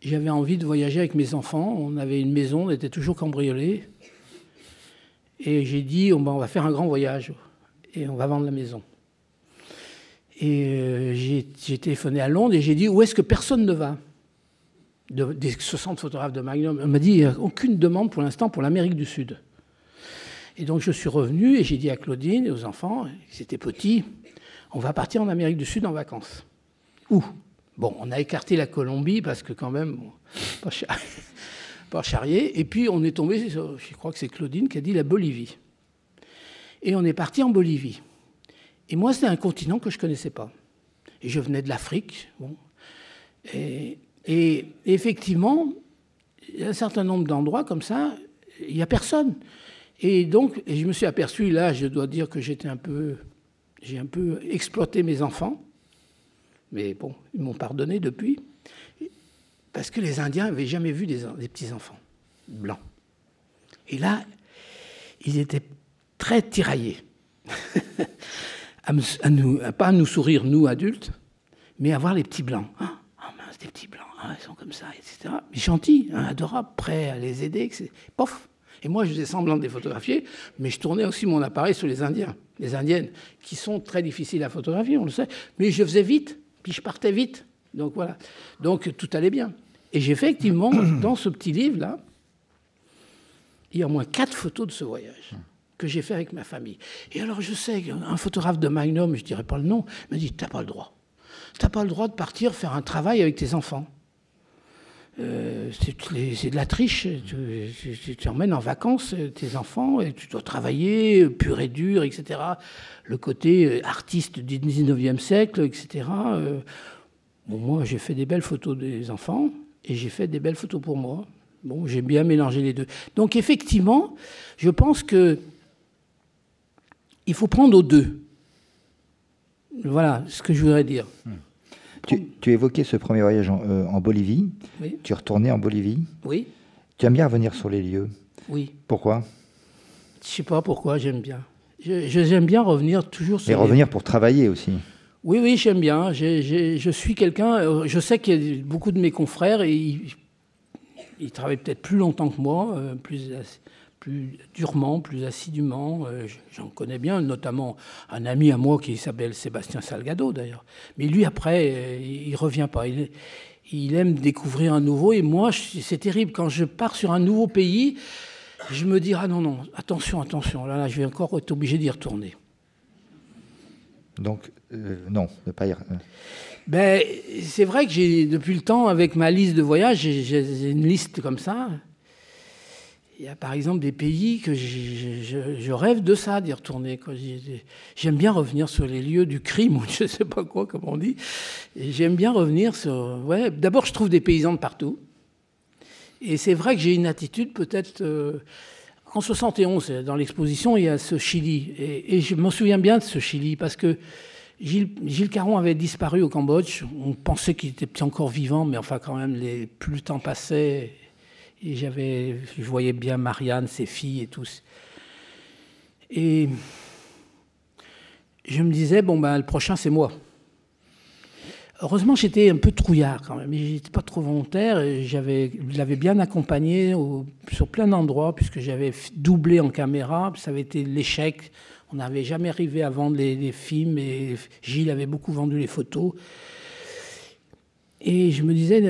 j'avais envie de voyager avec mes enfants. On avait une maison, on était toujours cambriolés. Et j'ai dit, on va faire un grand voyage et on va vendre la maison. Et euh, j'ai téléphoné à Londres et j'ai dit, où est-ce que personne ne va? Des 60 photographes de Magnum. On m'a dit, a aucune demande pour l'instant pour l'Amérique du Sud. Et donc je suis revenu et j'ai dit à Claudine et aux enfants, c'était petit, on va partir en Amérique du Sud en vacances. Où? Bon, on a écarté la Colombie parce que quand même, pas, pas charrier. Et puis on est tombé, je crois que c'est Claudine qui a dit la Bolivie. Et on est parti en Bolivie. Et moi, c'est un continent que je ne connaissais pas. Et je venais de l'Afrique. Bon. Et, effectivement, il y a un certain nombre d'endroits comme ça, il n'y a personne. Et donc, je me suis aperçu, là, je dois dire que j'étais un peu. J'ai un peu exploité mes enfants mais bon, ils m'ont pardonné depuis, parce que les Indiens n'avaient jamais vu des, petits-enfants blancs. Et là, ils étaient très tiraillés, à, nous, pas à nous sourire, nous, adultes, mais à voir les petits blancs. Ah, oh mince, des petits blancs, ah, ils sont comme ça, etc. Mais gentils, hein, adorables, prêts à les aider, etc. Pof Et moi, je faisais semblant de les photographier, mais je tournais aussi mon appareil sur les Indiens, les Indiennes, qui sont très difficiles à photographier, on le sait. Mais je faisais vite, puis je partais vite. Donc voilà. Donc tout allait bien. Et j'ai effectivement, dans ce petit livre-là, il y a au moins quatre photos de ce voyage que j'ai fait avec ma famille. Et alors je sais qu'un photographe de Magnum, je ne dirais pas le nom, me dit, tu n'as pas le droit. Tu n'as pas le droit de partir faire un travail avec tes enfants. Euh, c'est de la triche. Tu, emmènes en vacances tes enfants et tu dois travailler pur et dur, etc. Le côté euh, artiste du 19e siècle, etc. Euh, bon, moi, j'ai fait des belles photos des enfants et j'ai fait des belles photos pour moi. Bon, j'ai bien mélangé les deux. Donc, effectivement, je pense que il faut prendre aux deux. Voilà ce que je voudrais dire. Hmm. Tu, évoquais ce premier voyage en, euh, Bolivie. Oui. Tu es retourné en Bolivie. Oui. Tu aimes bien revenir sur les lieux. Oui. Pourquoi? Je sais pas pourquoi, j'aime bien. J'aime bien revenir toujours sur. Et revenir pour travailler aussi. Oui, oui, j'aime bien. je suis quelqu'un. Euh, je sais qu'il y a beaucoup de mes confrères et ils, travaillent peut-être plus longtemps que moi, euh, plus plus durement, plus assidûment. Euh, j'en connais bien, notamment un ami à moi qui s'appelle Sébastien Salgado d'ailleurs. Mais lui, après, euh, il ne revient pas. Il, il, aime découvrir un nouveau. Et moi, c'est terrible. Quand je pars sur un nouveau pays, je me dis, ah non, non, attention, attention, là, là je vais encore être obligé d'y retourner. Donc, non, ne pas y... Ben, c'est vrai que j'ai, depuis le temps, avec ma liste de voyages, j'ai une liste comme ça. Il y a par exemple des pays que je, rêve de ça, d'y retourner. J'aime bien revenir sur les lieux du crime, ou je ne sais pas quoi, comme on dit. J'aime bien revenir sur... D'abord, je trouve des paysans de partout. Et c'est vrai que j'ai une attitude peut-être... Euh, en 71, dans l'exposition, il y a ce Chili. Et, je me souviens bien de ce Chili, parce que Gilles, Caron avait disparu au Cambodge. On pensait qu'il était encore vivant, mais enfin, quand même, les, plus le temps passait, et j'avais, je voyais bien Marianne, ses filles et tous. Et je me disais, bon, ben, le prochain, c'est moi. Heureusement, j'étais un peu trouillard quand même. J'étais pas trop volontaire. Je l'avais bien accompagné sur plein d'endroits, puisque j'avais doublé en caméra. Ça avait été l'échec on n'avait jamais arrivé à vendre les, films et Gilles avait beaucoup vendu les photos. Et je me disais,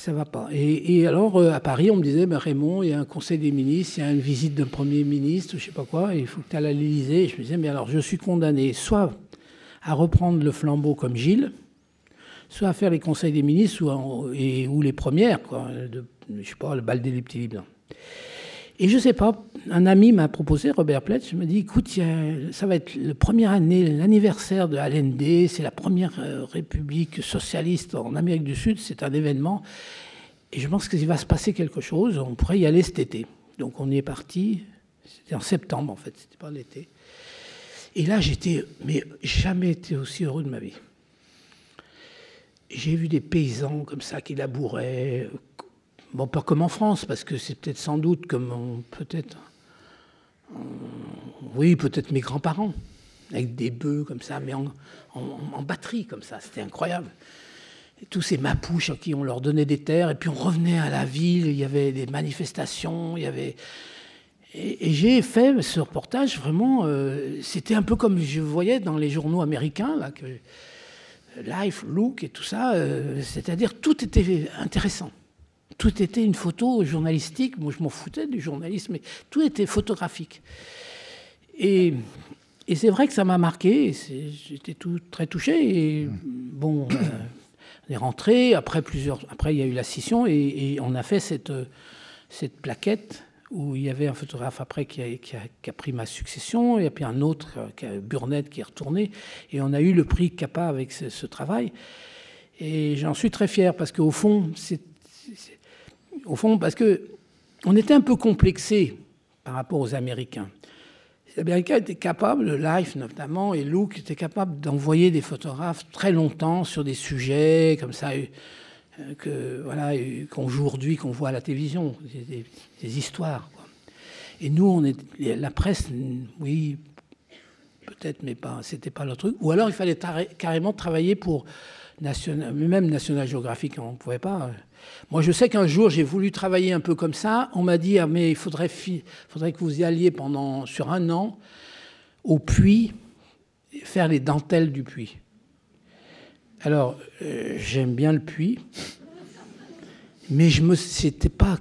ça va pas. Et, alors, euh, à Paris, on me disait, ben, Raymond, il y a un conseil des ministres, il y a une visite d'un Premier ministre, je sais pas quoi, il faut que tu ailles à l'Élysée. Je me disais, mais alors, je suis condamné soit à reprendre le flambeau comme Gilles, soit à faire les conseils des ministres ou, et, ou les premières, quoi, de, je sais pas, le bal des petits libres. Et je ne sais pas, un ami m'a proposé, Robert Pletz, me dit, écoute, ça va être la première année, l'anniversaire de Allende, c'est la première euh, république socialiste en Amérique du Sud, c'est un événement. Et je pense qu'il va se passer quelque chose, on pourrait y aller cet été. Donc on y est parti, c'était en septembre en fait, c'était pas l'été. Et là j'étais, mais jamais été aussi heureux de ma vie. J'ai vu des paysans comme ça qui labouraient, Bon, pas comme en France, parce que c'est peut-être sans doute comme peut-être. Oui, peut-être mes grands-parents, avec des bœufs comme ça, mais en, batterie comme ça, c'était incroyable. Tous ces mapouches à qui on leur donnait des terres, et puis on revenait à la ville, il y avait des manifestations, il y avait. Et, j'ai fait ce reportage vraiment. Euh, c'était un peu comme je voyais dans les journaux américains, que Life, Look et tout ça, euh, c'est-à-dire tout était intéressant tout était une photo journalistique. Moi, je m'en foutais du journalisme, mais tout était photographique. Et, c'est vrai que ça m'a marqué. J'étais tout très touché. Et bon, euh, on est rentré. Après plusieurs, après il y a eu la scission et, on a fait cette cette plaquette où il y avait un photographe après qui a, pris ma succession, et puis un autre, euh, Burnett, qui est retourné, et on a eu le prix CAPA avec ce travail. Et j'en suis très fier parce qu'au fond, c'est au fond, parce que on était un peu complexé par rapport aux Américains. Les Américains étaient capables, Life notamment, et Look étaient capables d'envoyer des photographes très longtemps sur des sujets comme ça, euh, voilà, qu'aujourd'hui qu'on voit à la télévision, des, histoires. Et nous, on est, la presse, oui, peut-être, mais pas, c'était pas le truc. Ou alors il fallait carrément travailler pour national, même National Geographic, on ne pouvait pas. Moi, je sais qu'un jour, j'ai voulu travailler un peu comme ça. On m'a dit, ah, mais il faudrait, faudrait que vous y alliez pendant, sur un an au puits, faire les dentelles du puits. Alors, euh, j'aime bien le puits, mais je ne me pas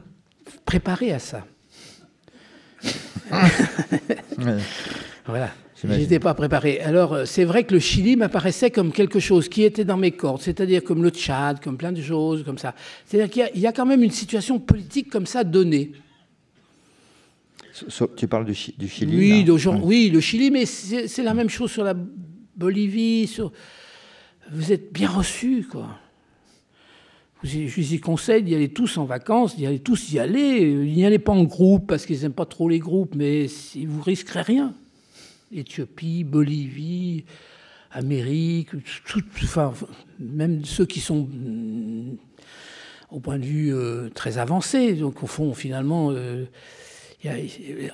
préparé à ça. voilà. Je n'étais pas préparé. Alors, euh, c'est vrai que le Chili m'apparaissait comme quelque chose qui était dans mes cordes, c'est-à-dire comme le Tchad, comme plein de choses, comme ça. C'est-à-dire qu'il y, a quand même une situation politique comme ça donnée. tu parles du, Chili oui, oui, le Chili, mais c'est la même chose sur la Bolivie. Sur... Vous êtes bien reçus, quoi. Je vous y conseille d'y aller tous en vacances, d'y aller tous y aller. N'y allez pas en groupe parce qu'ils n'aiment pas trop les groupes, mais vous risquerez rien. Éthiopie, Bolivie, Amérique, enfin, même ceux qui sont mm, au point de vue euh, très avancé, donc au fond finalement, euh,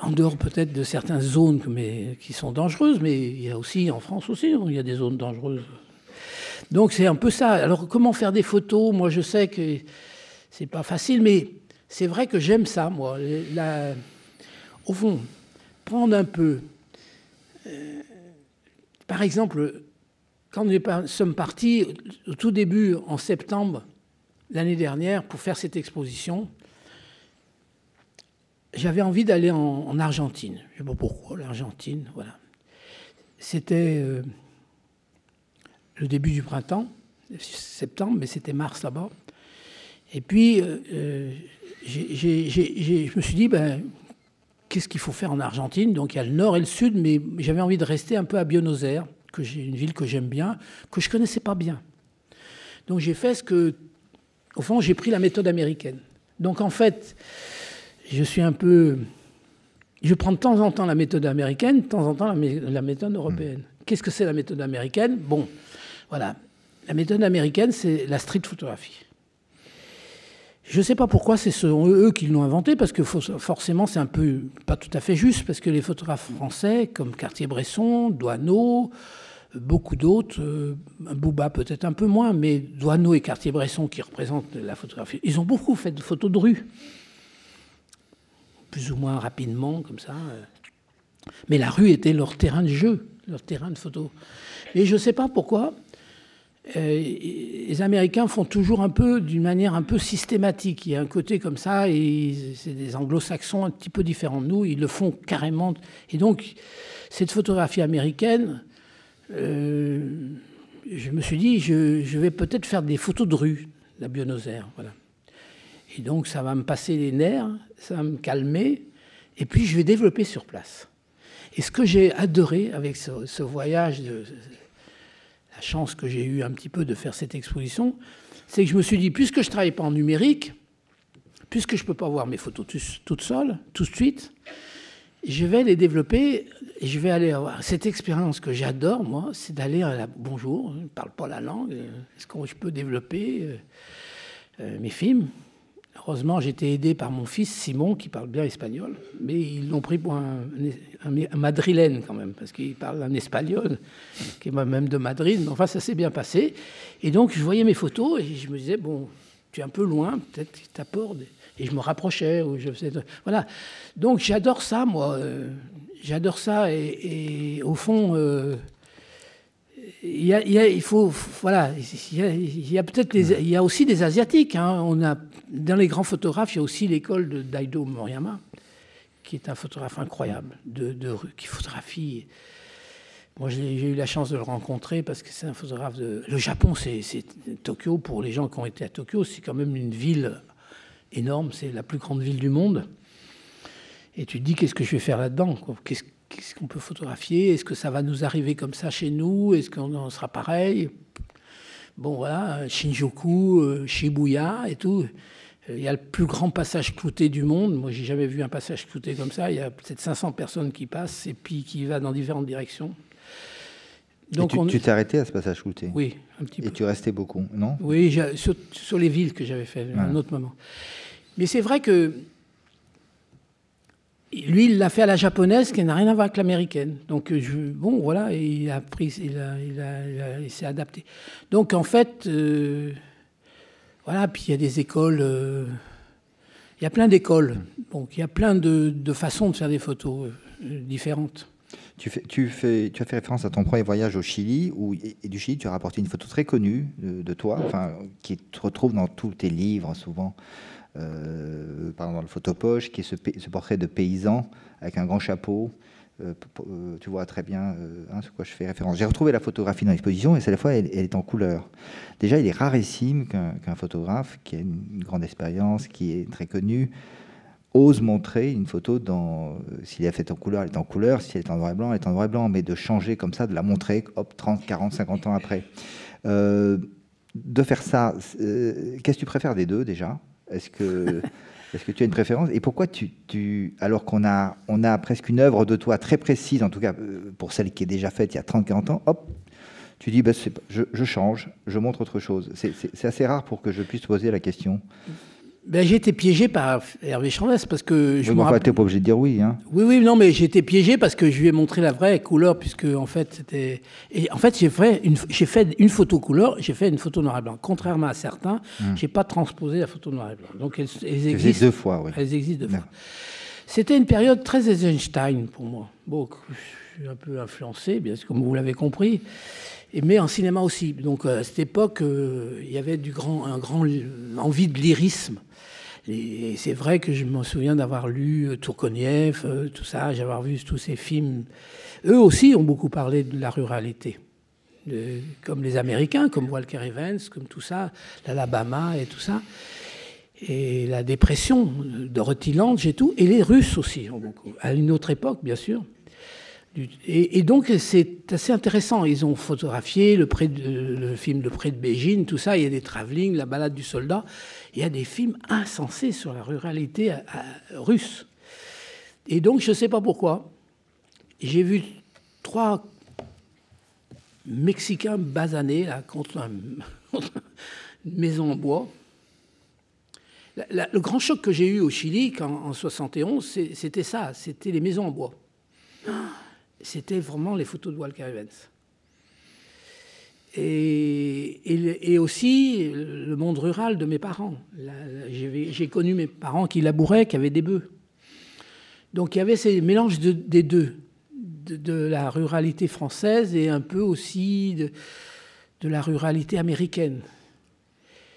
en dehors peut-être de certaines zones qui sont dangereuses, mais il y a aussi en France aussi, il y a des zones dangereuses. Donc c'est un peu ça. Alors comment faire des photos? Moi je sais que c'est pas facile, mais c'est vrai que j'aime ça, moi. au fond, prendre un peu euh, par exemple, quand nous sommes partis au tout début, en septembre l'année dernière, pour faire cette exposition, j'avais envie d'aller en, Argentine. Je ne sais pourquoi, l'Argentine, voilà. C'était. Euh, le début du printemps, septembre, mais c'était mars là-bas. Et puis, je me suis dit, ben, qu'est-ce qu'il faut faire en Argentine? Donc il y a le nord et le sud, mais j'avais envie de rester un peu à Buenos Aires, que j'ai une ville que j'aime bien, que je connaissais pas bien. Donc j'ai fait ce que, au fond, j'ai pris la méthode américaine. Donc en fait, je suis un peu, je prends de temps en temps la méthode américaine, de temps en temps la, méthode européenne. Qu'est-ce que c'est la méthode américaine? Bon, voilà, la méthode américaine, c'est la street photographie. Je ne sais pas pourquoi c'est eux qui l'ont inventé, parce que forcément c'est un peu pas tout à fait juste, parce que les photographes français, comme Cartier-Bresson, Douaneau, beaucoup d'autres, euh, Bouba peut-être un peu moins, mais Douaneau et Cartier-Bresson qui représentent la photographie, ils ont beaucoup fait de photos de rue, plus ou moins rapidement, comme ça. Euh. Mais la rue était leur terrain de jeu, leur terrain de photo. Et je ne sais pas pourquoi, euh, les Américains font toujours un peu, d'une manière un peu systématique. Il y a un côté comme ça, et c'est des anglo-saxons un petit peu différents de nous, ils le font carrément. Et donc, cette photographie américaine, euh, je me suis dit, je, vais peut-être faire des photos de rue, la Buenos Aires. Voilà. Et donc, ça va me passer les nerfs, ça va me calmer, et puis je vais développer sur place. Et ce que j'ai adoré avec ce, ce voyage de la chance que j'ai eue un petit peu de faire cette exposition, c'est que je me suis dit, puisque je ne travaille pas en numérique, puisque je ne peux pas voir mes photos toutes seules, tout de suite, je vais les développer et je vais aller avoir cette expérience que j'adore, moi, c'est d'aller à la bonjour, je ne parle pas la langue, est-ce que je peux développer euh, euh, mes films? Heureusement, été aidé par mon fils Simon, qui parle bien espagnol, mais ils l'ont pris pour un, madrilène quand même, parce qu'il parle un espagnol, qui est même de Madrid. Enfin, ça s'est bien passé. Et donc, je voyais mes photos et je me disais, bon, tu es un peu loin, peut-être qu'il t'apporte. Et je me rapprochais. Ou je faisais... Voilà. Donc, j'adore ça, moi. Euh, j'adore ça. Et, au fond. Euh, il, y a, il, faut, voilà, il y a, peut-être il y a aussi des asiatiques. Hein. On a dans les grands photographes, il y a aussi l'école de Daido Moriyama, qui est un photographe incroyable de, de qui photographie. Moi, j'ai eu la chance de le rencontrer parce que c'est un photographe de. Le Japon, c'est Tokyo. Pour les gens qui ont été à Tokyo, c'est quand même une ville énorme. C'est la plus grande ville du monde. Et tu te dis, qu'est-ce que je vais faire là-dedans Qu'est-ce qu'est-ce qu'on peut photographier? Est-ce que ça va nous arriver comme ça chez nous? Est-ce qu'on sera pareil? Bon, voilà, Shinjuku, euh, Shibuya et tout. Il y a le plus grand passage clouté du monde. Moi, j'ai jamais vu un passage clouté comme ça. Il y a peut-être 500 personnes qui passent et puis qui va dans différentes directions. Donc tu t'es arrêté à ce passage clouté? Oui, un petit peu. Et tu restais beaucoup, non? Oui, sur, les villes que j'avais fait à un autre moment. Mais c'est vrai que lui, il l'a fait à la japonaise, qui n'a rien à voir avec l'américaine. Donc, je, bon, voilà, il a pris, il, a, il, s'est adapté. Donc, en fait, euh, voilà, puis il y a des écoles, euh, il y a plein d'écoles. Donc, il y a plein de, façons de faire des photos euh, différentes. Tu, as fait référence à ton premier voyage au Chili, où, et du Chili, tu as rapporté une photo très connue de, toi, enfin, qui se retrouve dans tous tes livres souvent. Euh, par exemple dans le photopoche, qui est ce, portrait de paysan avec un grand chapeau. Euh, euh, tu vois très bien hein, ce quoi je fais référence. J'ai retrouvé la photographie dans l'exposition et cette fois elle, est en couleur. Déjà, il est rarissime qu'un photographe qui a une, grande expérience, qui est très connu, ose montrer une photo dans. S'il est fait en couleur, elle est en couleur. Si elle est en noir et blanc, elle est en noir et blanc. Mais de changer comme ça, de la montrer, hop, 30, 40, 50 ans après. de faire ça, qu'est-ce que tu préfères des deux déjà? Est-ce que, est que tu as une préférence? Et pourquoi tu, tu alors qu'on a, on a presque une œuvre de toi très précise, en tout cas euh, pour celle qui est déjà faite il y a 30-40 ans, hop, tu dis, bah, je, je, change, je montre autre chose. C'est assez rare pour que je puisse poser la question. Ben, j'ai été piégé par Hervé Chandès parce que je oui, me pas obligé de dire oui. Hein. Oui, oui, non, mais j'ai été piégé parce que je lui ai montré la vraie couleur puisque en fait c'était. Et en fait, j'ai fait une, j'ai fait une photo couleur, j'ai fait une photo noir et blanc. Contrairement à certains, je hum. j'ai pas transposé la photo noir et blanc. Donc elles, existent deux fois, oui. Elles existent deux fois. C'était une période très Eisenstein pour moi. Bon, je suis un peu influencé, bien sûr, comme vous l'avez compris mais en cinéma aussi. Donc à cette époque, euh, il y avait du grand, un grand envie de lyrisme. Et c'est vrai que je me souviens d'avoir lu euh, Tourkoniev, euh, tout ça, j'avoir vu tous ces films. Eux aussi ont beaucoup parlé de la ruralité. comme les Américains, comme Walker Evans, comme tout ça, l'Alabama et tout ça, et la dépression de Rutland et tout, et les Russes aussi, beaucoup, à une autre époque, bien sûr. Et, donc, c'est assez intéressant. Ils ont photographié le, près de, film Le Pré de Beijing, tout ça. Il y a des travelling, la balade du soldat. Il y a des films insensés sur la ruralité russe. Et donc, je ne sais pas pourquoi, j'ai vu trois Mexicains basanés là, contre, une maison en bois. le grand choc que j'ai eu au Chili en 71, c'était ça, c'était les maisons en bois c'était vraiment les photos de Walker Evans. Et, aussi le monde rural de mes parents. J'ai connu mes parents qui labouraient, qui avaient des bœufs. Donc il y avait ces mélanges des deux, de, la ruralité française et un peu aussi de, de la ruralité américaine,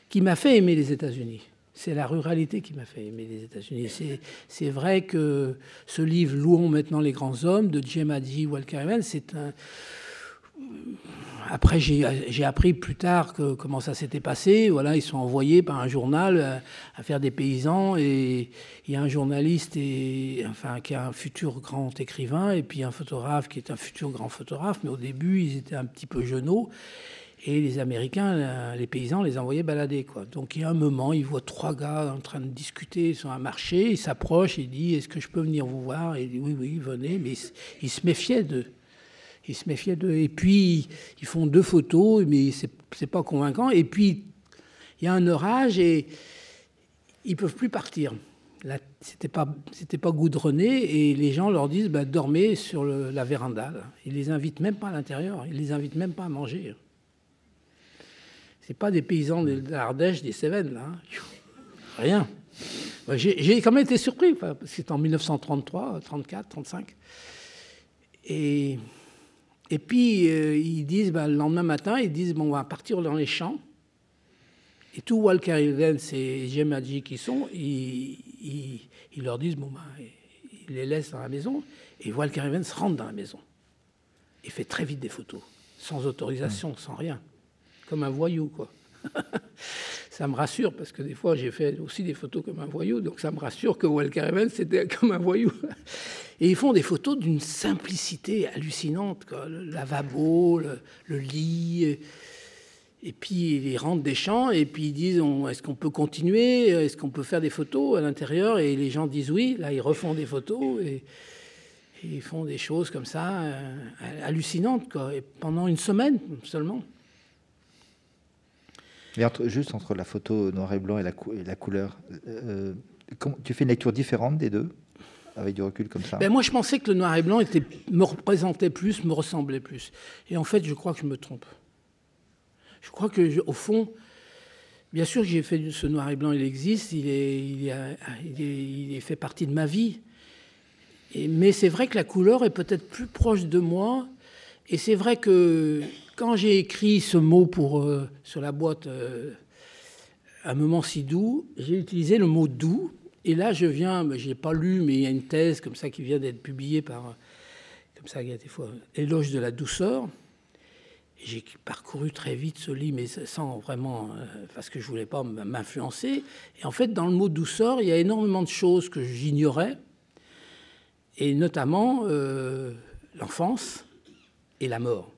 qui m'a fait aimer les États-Unis. C'est la ruralité qui m'a fait aimer les États-Unis. C'est vrai que ce livre, Louons maintenant les grands hommes, de Jim Hadji, Walker c'est un. Après, j'ai appris plus tard comment ça s'était passé. Voilà, ils sont envoyés par un journal à, faire des paysans et il y a un journaliste et, enfin, qui est un futur grand écrivain et puis un photographe qui est un futur grand photographe. Mais au début, ils étaient un petit peu genoux. Et les Américains, euh, les paysans, les envoyaient balader. Quoi. Donc il y a un moment, ils voient trois gars en train de discuter sur un marché, ils s'approchent, il dit Est-ce que je peux venir vous voir? Il dit Oui, oui, venez. Mais ils se méfiaient d'eux. Ils se méfiaient d'eux. Et puis, ils font deux photos, mais c'est pas convaincant. Et puis, il y a un orage et ils peuvent plus partir. Là, c'était pas, c'était pas goudronné et les gens leur disent bah, dormez sur la véranda. Ils les invitent même pas à l'intérieur. Ils les invitent même pas à manger. C'est pas des paysans de l'Ardèche, des Cévennes, là. Hein. Rien. J'ai quand même été surpris, parce que en 1933, 34, 35. Et, et puis, euh, ils disent, ben, le lendemain matin, ils disent, bon, on va partir dans les champs. Et tout Walker Evans et Gemadji qui sont, ils, ils, leur disent, bon, ben, ils les laissent dans la maison. Et Walker Evans rentre dans la maison. Il fait très vite des photos, sans autorisation, sans rien comme un voyou, quoi. ça me rassure parce que des fois j'ai fait aussi des photos comme un voyou, donc ça me rassure que Walker Evans c'était comme un voyou. Et ils font des photos d'une simplicité hallucinante, quoi. le lavabo, le, lit. Et puis ils rentrent des champs et puis ils disent est-ce qu'on peut continuer? Est-ce qu'on peut faire des photos à l'intérieur? Et les gens disent oui. Là ils refont des photos et, ils font des choses comme ça euh, hallucinantes pendant une semaine seulement juste entre la photo noir et blanc et la, couleur, euh, tu fais une lecture différente des deux? Avec du recul comme ça ben Moi, je pensais que le noir et blanc me représentait plus, me ressemblait plus. Et en fait, je crois que je me trompe. Je crois que, au fond, bien sûr j'ai fait ce noir et blanc, il existe, il est, il est, il est, fait partie de ma vie. Mais c'est vrai que la couleur est peut-être plus proche de moi. Et c'est vrai que quand j'ai écrit ce mot pour, euh, sur la boîte, euh, un moment si doux, j'ai utilisé le mot doux. Et là, je viens, je n'ai pas lu, mais il y a une thèse comme ça qui vient d'être publiée par, comme ça, il y a des fois, Éloge de la douceur. J'ai parcouru très vite ce livre, mais sans vraiment, euh, parce que je voulais pas m'influencer. Et en fait, dans le mot douceur, il y a énormément de choses que j'ignorais, et notamment l'enfance et la mort.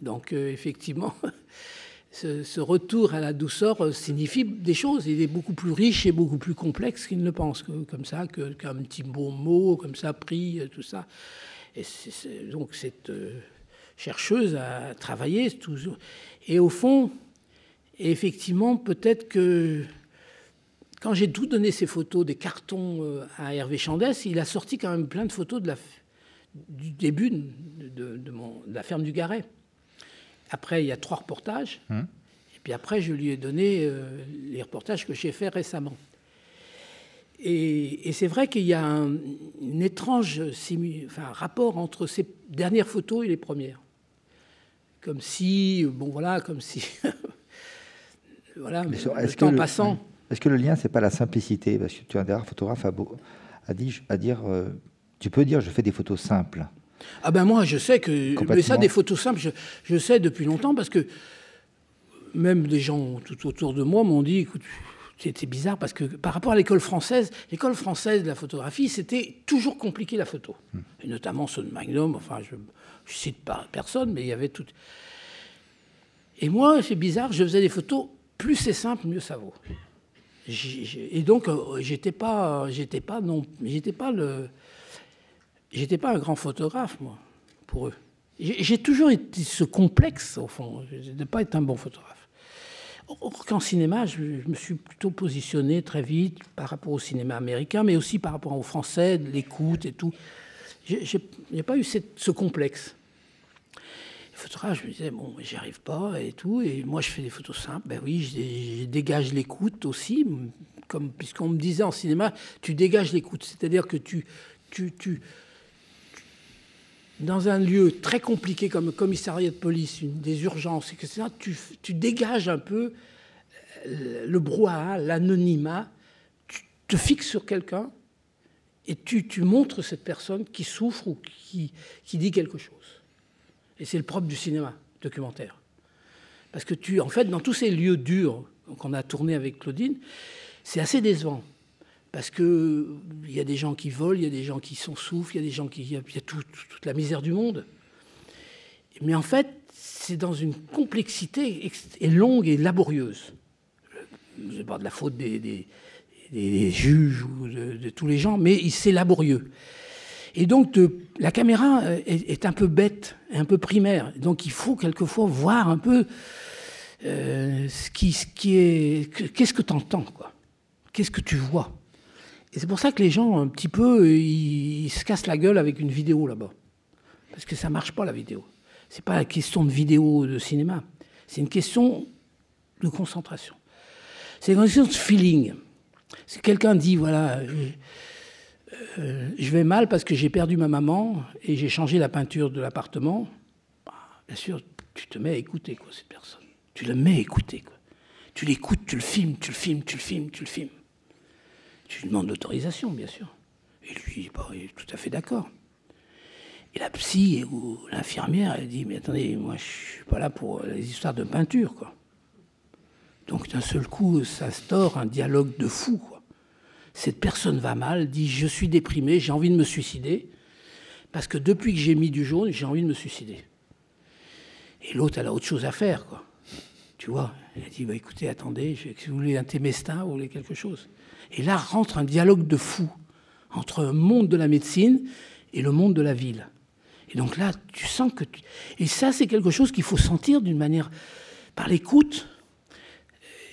Donc euh, effectivement, ce, retour à la douceur euh, signifie des choses. Il est beaucoup plus riche et beaucoup plus complexe qu'il ne pense, comme ça, qu'un petit bon mot, comme ça, pris, euh, tout ça. Et donc cette chercheuse a travaillé toujours. Et au fond, effectivement, peut-être que quand j'ai tout donné ces photos, des cartons à Hervé Chandès, il a sorti quand même plein de photos du début de, de la ferme du Garret. Après, il y a trois reportages. Hum. Et puis après, je lui ai donné euh, les reportages que j'ai faits récemment. Et, c'est vrai qu'il y a un, étrange enfin, rapport entre ces dernières photos et les premières. Comme si, bon voilà, comme si. voilà, mais le temps passant. Est-ce que le lien, c'est pas la simplicité? Parce que tu es un des rares photographes à, à, dire, à dire euh, tu peux dire je fais des photos simples. Ah ben moi, je sais que... Mais ça, des photos simples, je, je sais depuis longtemps parce que même des gens tout autour de moi m'ont dit, écoute, c'était bizarre parce que par rapport à l'école française, l'école française de la photographie, c'était toujours compliqué la photo. Hmm. Et notamment ce Magnum, enfin, je, ne cite pas personne, mais il y avait tout. Et moi, c'est bizarre, je faisais des photos, plus c'est simple, mieux ça vaut. Et donc, euh, j'étais pas, j'étais pas non, j'étais pas le, j'étais pas un grand photographe, moi, pour eux. J'ai toujours été ce complexe, au fond, de ne pas être un bon photographe. Qu'en cinéma, je, me suis plutôt positionné très vite par rapport au cinéma américain, mais aussi par rapport au français, l'écoute et tout. Je n'ai pas eu ce complexe. Les je me disais, bon, j'y arrive pas et tout. Et moi, je fais des photos simples. Ben oui, je, dégage l'écoute aussi. Comme, puisqu'on me disait en cinéma, tu dégages l'écoute. C'est-à-dire que tu, tu, tu, dans un lieu très compliqué comme le commissariat de police, une, des urgences, etc., tu, tu dégages un peu euh, le brouhaha, l'anonymat, tu te fixes sur quelqu'un et tu, montres cette personne qui souffre ou qui, qui dit quelque chose. Et c'est le propre du cinéma documentaire. Parce que tu, en fait, dans tous ces lieux durs qu'on a tournés avec Claudine, c'est assez décevant. Parce qu'il y a des gens qui volent, il y a des gens qui sont souffrent, il y a des gens qui. Il y a, toute la misère du monde. Mais en fait, c'est dans une complexité longue et laborieuse. Je ne pas de la faute des, juges ou de, tous les gens, mais c'est laborieux. Et donc, la caméra est, un peu bête, un peu primaire. Donc, il faut quelquefois voir un peu euh, ce, qui, ce qui est. Qu'est-ce que tu entends, quoi? Qu'est-ce que tu vois? Et c'est pour ça que les gens, un petit peu, ils, se cassent la gueule avec une vidéo là-bas. Parce que ça ne marche pas, la vidéo. Ce n'est pas la question de vidéo de cinéma. C'est une question de concentration. C'est une question de feeling. Si quelqu'un dit, voilà, euh, je vais mal parce que j'ai perdu ma maman et j'ai changé la peinture de l'appartement, bah, bien sûr, tu te mets à écouter quoi, cette personne. Tu le mets à écouter. Quoi. Tu l'écoutes, tu le filmes, tu le filmes, tu le filmes, tu le filmes. Tu lui demandes l'autorisation, bien sûr. Et lui, il est tout à fait d'accord. Et la psy ou l'infirmière, elle dit, mais attendez, moi je suis pas là pour les histoires de peinture, quoi. Donc d'un seul coup, ça store un dialogue de fou. Cette personne va mal, dit, je suis déprimé, j'ai envie de me suicider, parce que depuis que j'ai mis du jaune, j'ai envie de me suicider. Et l'autre, elle a autre chose à faire, quoi. Tu vois, elle dit, bah, écoutez, attendez, si vous voulez un témestin, vous voulez quelque chose. Et là rentre un dialogue de fou entre le monde de la médecine et le monde de la ville. Et donc là, tu sens que... Et ça, c'est quelque chose qu'il faut sentir d'une manière... par l'écoute,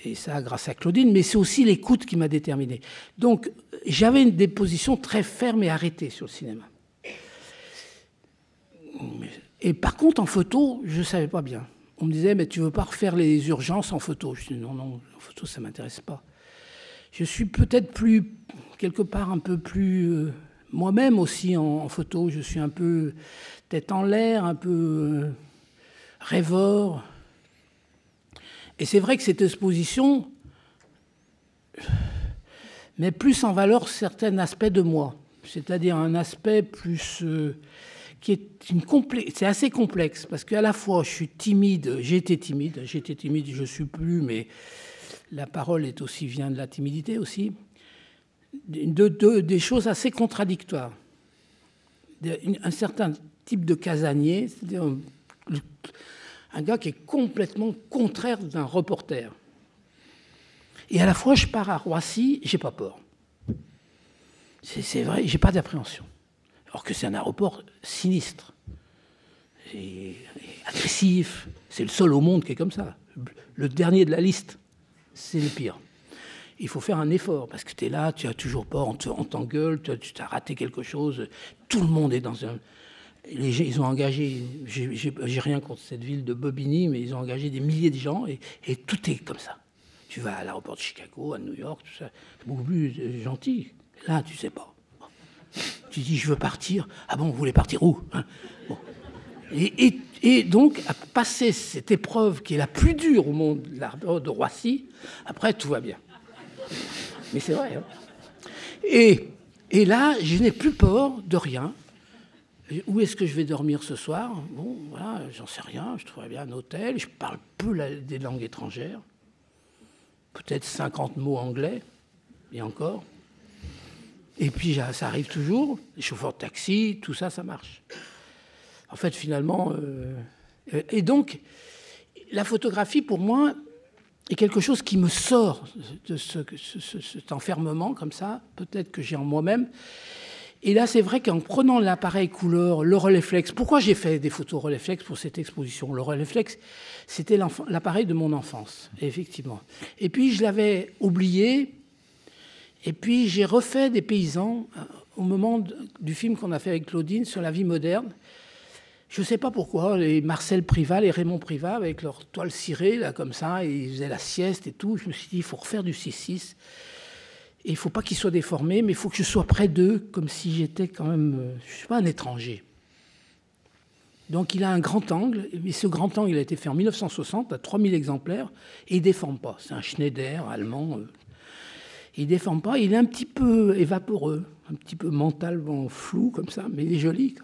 et ça grâce à Claudine, mais c'est aussi l'écoute qui m'a déterminé. Donc j'avais des positions très fermes et arrêtées sur le cinéma. Et par contre, en photo, je ne savais pas bien. On me disait, mais tu veux pas refaire les urgences en photo? Je dis, non, non, en photo, ça ne m'intéresse pas je suis peut-être plus, quelque part, un peu plus euh, moi-même aussi en, photo. Je suis un peu tête en l'air, un peu euh, rêveur. Et c'est vrai que cette exposition met plus en valeur certains aspects de moi, c'est-à-dire un aspect plus euh, qui est c'est assez complexe parce qu'à la fois je suis timide, j'étais timide, j'étais timide, je suis plus, mais la parole est aussi vient de la timidité aussi, de, des choses assez contradictoires. Un certain type de casanier, c'est-à-dire un, gars qui est complètement contraire d'un reporter. Et à la fois, je pars à Roissy, j'ai pas peur. C'est vrai, j'ai pas d'appréhension. Alors que c'est un aéroport sinistre, agressif. C'est le seul au monde qui est comme ça, le dernier de la liste c'est le pire. Il faut faire un effort parce que tu es là, tu as toujours peur, on t'engueule, tu t'as raté quelque chose. Tout le monde est dans un. Les, ils ont engagé, j'ai rien contre cette ville de Bobigny, mais ils ont engagé des milliers de gens et, tout est comme ça. Tu vas à l'aéroport de Chicago, à New York, tout ça, c'est beaucoup plus euh, gentil. Là, tu sais pas. Tu dis, je veux partir. Ah bon, vous voulez partir où hein? Et, donc, à passer cette épreuve qui est la plus dure au monde de Roissy, après, tout va bien. Mais c'est vrai. Hein. et, là, je n'ai plus peur de rien. Où est-ce que je vais dormir ce soir? Bon, voilà, j'en sais rien. Je trouverais bien un hôtel. Je parle peu des langues étrangères. Peut-être 50 mots anglais, et encore. Et puis ça arrive toujours. Les chauffeurs de taxi, tout ça, ça marche. En fait, finalement. Euh, et donc, la photographie, pour moi, est quelque chose qui me sort de cet enfermement, comme ça, peut-être que j'ai en moi-même. Et là, c'est vrai qu'en prenant l'appareil couleur, le Rolleiflex, pourquoi j'ai fait des photos Rolleiflex pour cette exposition Le Rolleiflex, c'était l'appareil de mon enfance, effectivement. Et puis, je l'avais oublié, et puis j'ai refait des paysans euh, au moment du film qu'on a fait avec Claudine sur la vie moderne. Je ne sais pas pourquoi, les Marcel Privat, les Raymond Privat, avec leur toile cirée, là, comme ça, ils faisaient la sieste et tout. Je me suis dit, il faut refaire du 6-6. Et il ne faut pas qu'ils soient déformés, mais il faut que je sois près d'eux, comme si j'étais quand même, euh, je ne suis pas un étranger. Donc il a un grand angle, et ce grand angle il a été fait en 1960 à 3000 exemplaires, et il ne déforme pas. C'est un Schneider allemand. Euh. Il ne déforme pas, il est un petit peu évaporeux, un petit peu mentalement flou comme ça, mais il est joli.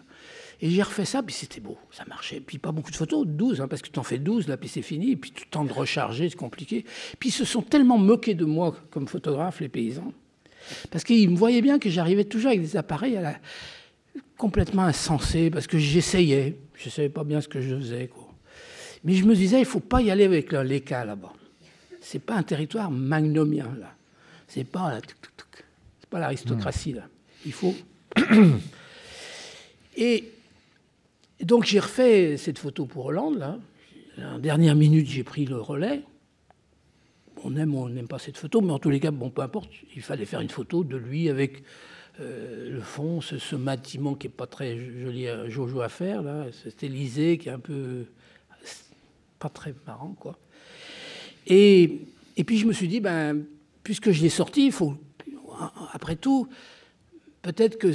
Et j'ai refait ça, puis c'était beau, ça marchait. Puis pas beaucoup de photos, 12, hein, parce que tu en fais 12, là, puis c'est fini. Et puis tout le temps de recharger, c'est compliqué. Puis ils se sont tellement moqués de moi comme photographe, les paysans, parce qu'ils me voyaient bien que j'arrivais toujours avec des appareils complètement insensés, parce que j'essayais. Je ne savais pas bien ce que je faisais. Mais je me disais, il ne faut pas y aller avec les cas là-bas. C'est pas un territoire magnomien, là. C'est pas, pas l'aristocratie, là. Il faut. Et donc j'ai refait cette photo pour Hollande, là. En dernière minute, j'ai pris le relais. On aime ou on n'aime pas cette photo, mais en tous les cas, bon, peu importe, il fallait faire une photo de lui avec euh, le fond, ce, bâtiment qui n'est pas très joli à Jojo à faire, là, cet Élysée qui est un peu pas très marrant, quoi. Et, et puis je me suis dit, ben, puisque je l'ai sorti, il faut, après tout, peut-être que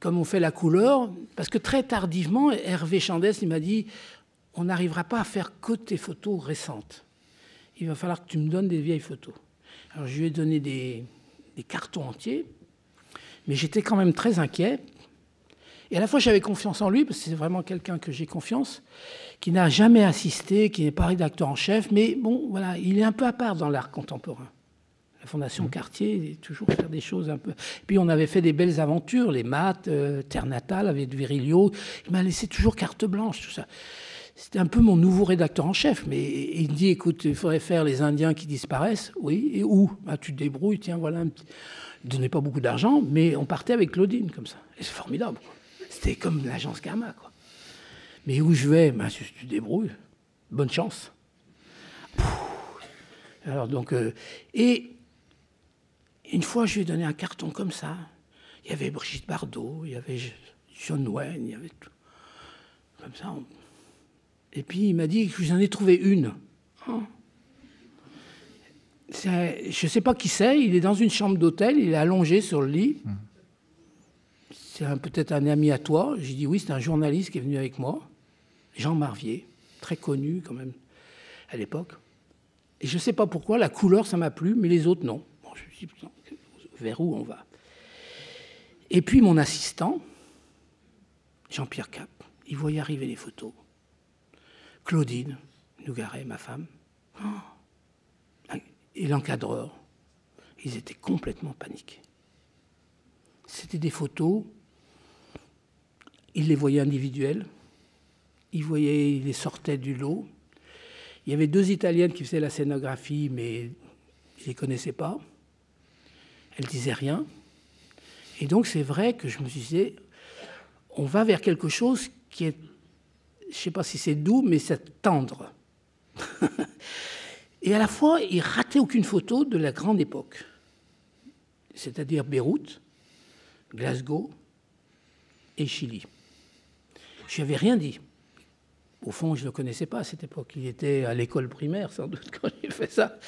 comme on fait la couleur, parce que très tardivement, Hervé Chandès, il m'a dit, on n'arrivera pas à faire que tes photos récentes. Il va falloir que tu me donnes des vieilles photos. Alors je lui ai donné des, cartons entiers, mais j'étais quand même très inquiet. Et à la fois, j'avais confiance en lui, parce que c'est vraiment quelqu'un que j'ai confiance, qui n'a jamais assisté, qui n'est pas rédacteur en chef, mais bon, voilà, il est un peu à part dans l'art contemporain. Fondation mmh. Cartier, toujours faire des choses un peu. Puis on avait fait des belles aventures, les maths, euh, Terre natale avec Virilio. Il m'a laissé toujours carte blanche, tout ça. C'était un peu mon nouveau rédacteur en chef, mais il me dit écoute, il faudrait faire les Indiens qui disparaissent. Oui, et où? Bah, Tu te débrouilles, tiens, voilà. Un petit... donnait pas beaucoup d'argent, mais on partait avec Claudine comme ça. Et c'est formidable. C'était comme l'agence Karma, quoi. Mais où je vais? Bah, Tu te débrouilles. Bonne chance. Alors donc, euh, et une fois, je lui ai donné un carton comme ça. Il y avait Brigitte Bardot, il y avait John Wayne, il y avait tout. Comme ça. Et puis il m'a dit que j'en ai trouvé une. Hein je ne sais pas qui c'est, il est dans une chambre d'hôtel, il est allongé sur le lit. Mmh. C'est peut-être un ami à toi. J'ai dit oui, c'est un journaliste qui est venu avec moi, Jean Marvier, très connu quand même à l'époque. Et je ne sais pas pourquoi, la couleur ça m'a plu, mais les autres non. Bon, je me suis dit, vers où on va. Et puis mon assistant, Jean-Pierre Cap, il voyait arriver les photos. Claudine Nougaret, ma femme, oh, et l'encadreur, ils étaient complètement paniqués. C'était des photos, ils les voyaient individuelles, ils les sortaient du lot. Il y avait deux Italiennes qui faisaient la scénographie, mais je ne les connaissais pas. Elle disait rien. Et donc c'est vrai que je me disais, on va vers quelque chose qui est, je ne sais pas si c'est doux, mais c'est tendre. et à la fois, il ratait aucune photo de la grande époque, c'est-à-dire Beyrouth, Glasgow et Chili. Je n'avais rien dit. Au fond, je ne le connaissais pas à cette époque. Il était à l'école primaire, sans doute, quand il fait ça.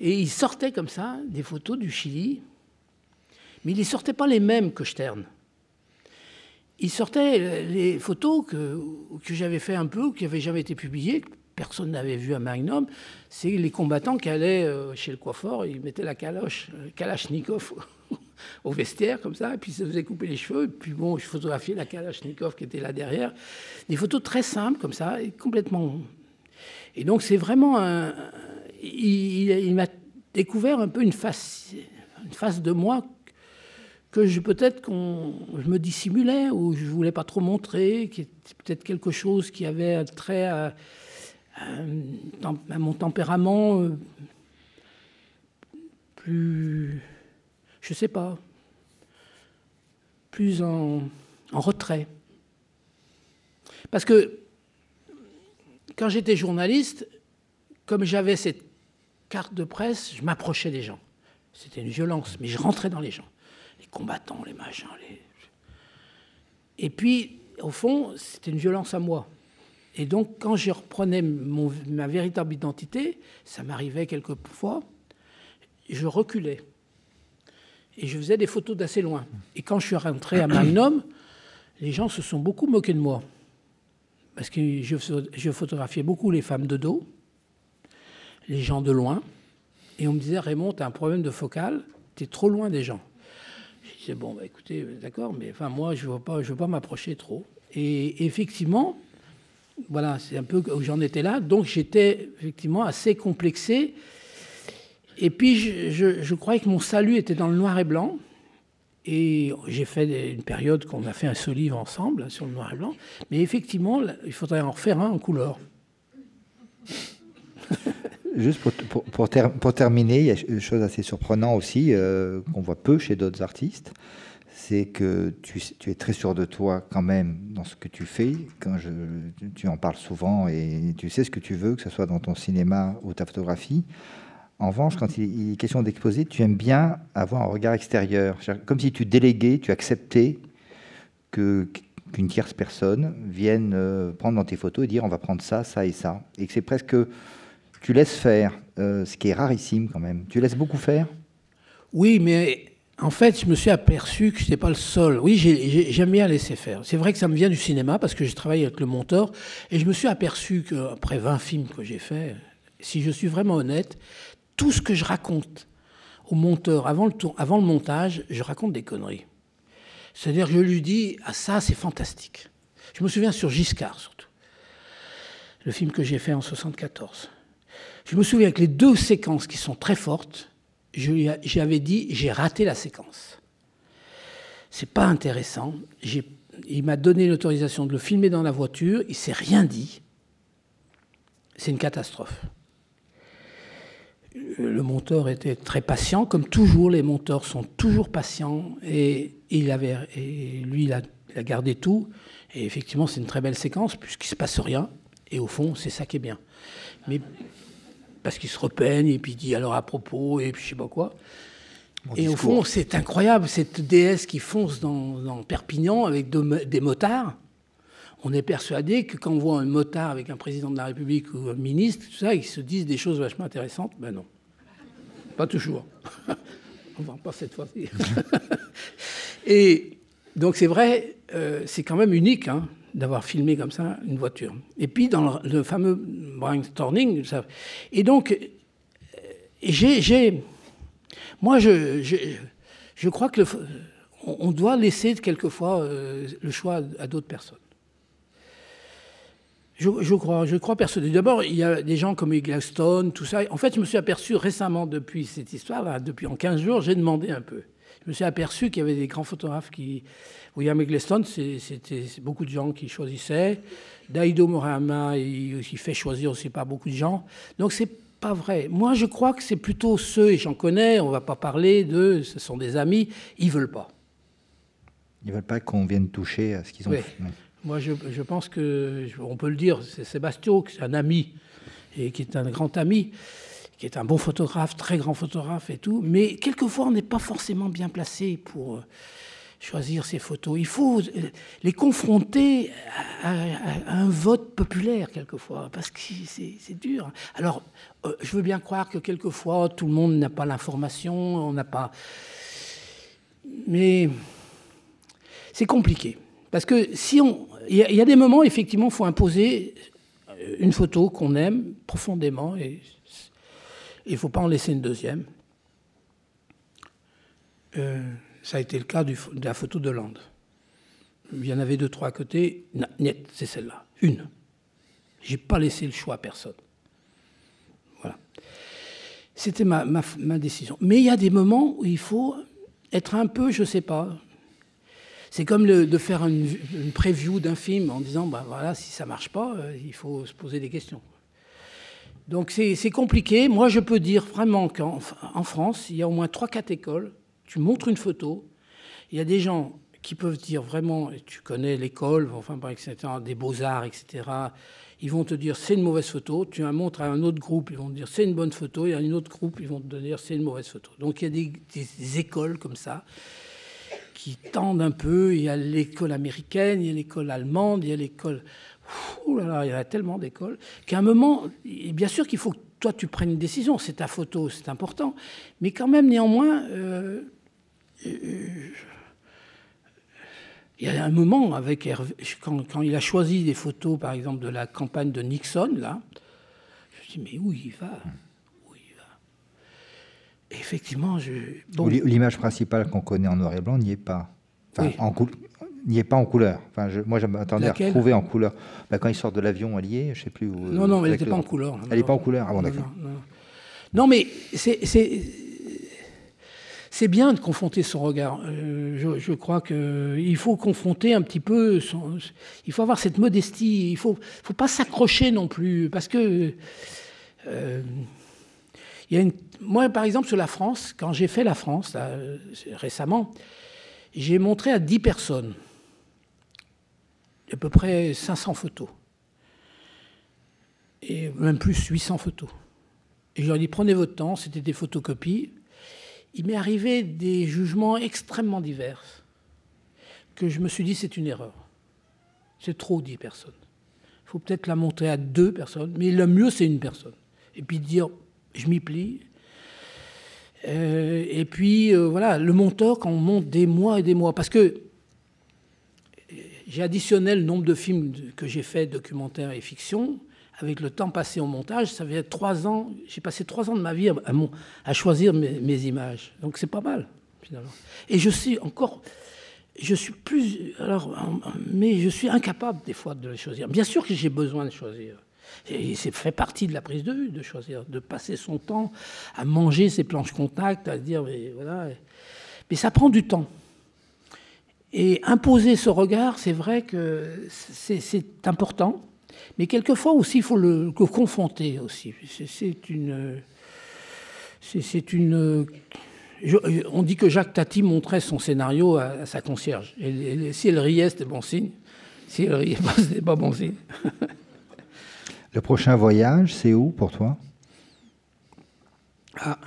Et il sortait comme ça des photos du Chili, mais il ne sortait pas les mêmes que Stern. Il sortait les photos que, que j'avais fait un peu, qui n'avaient jamais été publiées, que personne n'avait vu à Magnum. C'est les combattants qui allaient euh, chez le coiffeur, ils mettaient la caloche, Kalachnikov au vestiaire, comme ça, et puis ça faisait couper les cheveux, et puis bon, je photographiais la Kalachnikov qui était là derrière. Des photos très simples, comme ça, complètement. Et donc, c'est vraiment un. Il, m'a découvert un peu une face, une face de moi que je peut-être qu'on je me dissimulais ou je voulais pas trop montrer, qui était peut-être quelque chose qui avait trait à, à mon tempérament euh, plus, je sais pas, plus en, retrait. Parce que quand j'étais journaliste, comme j'avais cette carte de presse, je m'approchais des gens. C'était une violence, mais je rentrais dans les gens. Combattants, les machins. Les... Et puis, au fond, c'était une violence à moi. Et donc, quand je reprenais ma véritable identité, ça m'arrivait quelquefois, je reculais. Et je faisais des photos d'assez loin. Et quand je suis rentré à Magnum, les gens se sont beaucoup moqués de moi. Parce que je, photographiais beaucoup les femmes de dos, les gens de loin. Et on me disait, Raymond, tu as un problème de focale, tu es trop loin des gens. Je disais, bon, bah, écoutez, d'accord, mais enfin, moi, je ne veux veux pas m'approcher trop. Et effectivement, voilà, c'est un peu où j'en étais là. Donc j'étais effectivement assez complexé et puis, je, je, croyais que mon salut était dans le noir et blanc. Et j'ai fait une période qu'on a fait un seul livre ensemble sur le noir et blanc. Mais effectivement, il faudrait en refaire un en couleur. Juste pour, pour, terminer, il y a une chose assez surprenante aussi, euh, qu'on voit peu chez d'autres artistes, c'est que tu, tu, es très sûr de toi quand même dans ce que tu fais. Quand je, tu en parles souvent et tu sais ce que tu veux, que ce soit dans ton cinéma ou ta photographie. En revanche, quand il est question d'exposer, tu aimes bien avoir un regard extérieur. Comme si tu déléguais, tu acceptais que qu'une tierce personne vienne euh, prendre dans tes photos et dire on va prendre ça, ça et ça. Et que c'est presque... Tu laisses faire, euh, ce qui est rarissime quand même. Tu laisses beaucoup faire? Oui, mais en fait, je me suis aperçu que je n'étais pas le seul. Oui, j'aime bien laisser faire. C'est vrai que ça me vient du cinéma parce que j'ai travaillé avec le monteur et je me suis aperçu qu'après 20 films que j'ai faits, si je suis vraiment honnête, tout ce que je raconte au monteur avant le, avant le montage, je raconte des conneries. C'est-à-dire que je lui dis Ah, ça, c'est fantastique. Je me souviens sur Giscard, surtout. Le film que j'ai fait en 74. Je me souviens que les deux séquences qui sont très fortes, j'avais dit J'ai raté la séquence. C'est pas intéressant. Il m'a donné l'autorisation de le filmer dans la voiture. Il s'est rien dit. C'est une catastrophe le monteur était très patient, comme toujours, les monteurs sont toujours patients, et, il avait, lui, il a, gardé tout, et effectivement, c'est une très belle séquence, puisqu'il se passe rien, et au fond, c'est ça qui est bien. Mais parce qu'il se repeigne, et puis il dit alors à propos, et puis je sais pas quoi. et au fond, c'est incroyable, cette déesse qui fonce dans, Perpignan avec des motards. On est persuadé que quand on voit un motard avec un président de la République ou un ministre, tout ça, ils se disent des choses vachement intéressantes. Ben non. Pas toujours. Va pas cette fois-ci. et donc c'est vrai, euh, c'est quand même unique hein, d'avoir filmé comme ça une voiture. Et puis dans le, fameux brainstorming, ça, et donc euh, j'ai, moi je, je, crois que on doit laisser quelquefois euh, le choix à d'autres personnes. Je, crois, je crois personnellement. D'abord, il y a des gens comme Eggleston, tout ça. En fait, je me suis aperçu récemment, depuis cette histoire, depuis en 15 jours, j'ai demandé un peu. Je me suis aperçu qu'il y avait des grands photographes qui. William Eggleston, c'était beaucoup de gens qui choisissaient. Daido Morama, il, fait choisir aussi pas beaucoup de gens. Donc, c'est pas vrai. Moi, je crois que c'est plutôt ceux, et j'en connais, on va pas parler de, ce sont des amis, ils veulent pas. Ils veulent pas qu'on vienne toucher à ce qu'ils ont fait. Moi, je, pense que, on peut le dire, c'est Sébastien, qui est un ami, et qui est un grand ami, qui est un bon photographe, très grand photographe et tout, mais quelquefois, on n'est pas forcément bien placé pour euh, choisir ces photos. Il faut euh, les confronter à, un vote populaire, quelquefois, parce que c'est dur. Alors, euh, je veux bien croire que quelquefois, tout le monde n'a pas l'information, on n'a pas... Mais c'est compliqué. Parce que si on, il y, a des moments, effectivement, il faut imposer une photo qu'on aime profondément et il ne faut pas en laisser une deuxième. Euh, ça a été le cas de la photo de Land. Il y en avait deux, trois à côté. C'est celle-là. Une. J'ai pas laissé le choix à personne. Voilà. C'était ma, ma, décision. Mais il y a des moments où il faut être un peu, je sais pas. C'est comme de faire une, une preview d'un film en disant, bah voilà, si ça marche pas, euh, il faut se poser des questions. Donc c'est compliqué. Moi, je peux dire vraiment qu'en en France, il y a au moins 3-4 écoles. Tu montres une photo, il y a des gens qui peuvent dire vraiment, tu connais l'école, enfin, des beaux-arts, etc., ils vont te dire c'est une mauvaise photo. Tu la montres à un autre groupe, ils vont te dire c'est une bonne photo. Et à un autre groupe, ils vont te dire c'est une mauvaise photo. Donc il y a des écoles comme ça qui tendent un peu. Il y a l'école américaine, il y a l'école allemande, il y a l'école Ouh là là, il y a tellement d'écoles qu'à un moment, bien sûr qu'il faut que toi tu prennes une décision, c'est ta photo, c'est important, mais quand même néanmoins, euh, euh, il y a un moment avec Hervé, quand, il a choisi des photos, par exemple, de la campagne de Nixon, là, je me dis, mais où il va? Où il va? Effectivement, je... L'image principale qu'on connaît en noir et blanc n'y est pas. Enfin, en, n'y est pas en couleur. Enfin, je, moi, j'attendais à retrouver en couleur. Bah, quand il sort de l'avion allié, je sais plus où. Non, non, elle n'était pas en couleur. Elle n'est pas en couleur. Ah bon, d'accord. Non, mais c'est bien de confronter son regard. Euh, je, je, crois qu'il faut confronter un petit peu. Son, il faut avoir cette modestie. Il faut, faut pas s'accrocher non plus, parce que euh, il y a une, moi, par exemple, sur la France, quand j'ai fait la France là, récemment, j'ai montré à 10 personnes à peu près 500 photos. Et même plus, 800 photos. Et je leur ai dit, prenez votre temps, c'était des photocopies. Il m'est arrivé des jugements extrêmement divers, que je me suis dit, c'est une erreur. C'est trop 10 personnes. Il faut peut-être la montrer à deux personnes, mais le mieux, c'est une personne. Et puis dire, je m'y plie. Euh, et puis, euh, voilà, le monteur, quand on monte des mois et des mois, parce que j'ai additionné le nombre de films que j'ai fait, documentaires et fiction, avec le temps passé au montage, ça fait trois ans, j'ai passé trois ans de ma vie à, choisir mes, images. Donc c'est pas mal, finalement. Et je suis encore, je suis plus, alors, mais je suis incapable des fois de les choisir. Bien sûr que j'ai besoin de choisir. Et c'est fait partie de la prise de vue, de choisir, de passer son temps à manger ses planches contact, à dire, mais voilà. Mais ça prend du temps. Et imposer ce regard, c'est vrai que c'est important, mais quelquefois aussi, il faut le, confronter aussi. C'est une... C'est une... on dit que Jacques Tati montrait son scénario à, sa concierge. Et, si elle riait, c'était bon signe. Si elle riait pas, c'était pas bon signe. le prochain voyage, c'est où pour toi? Ah,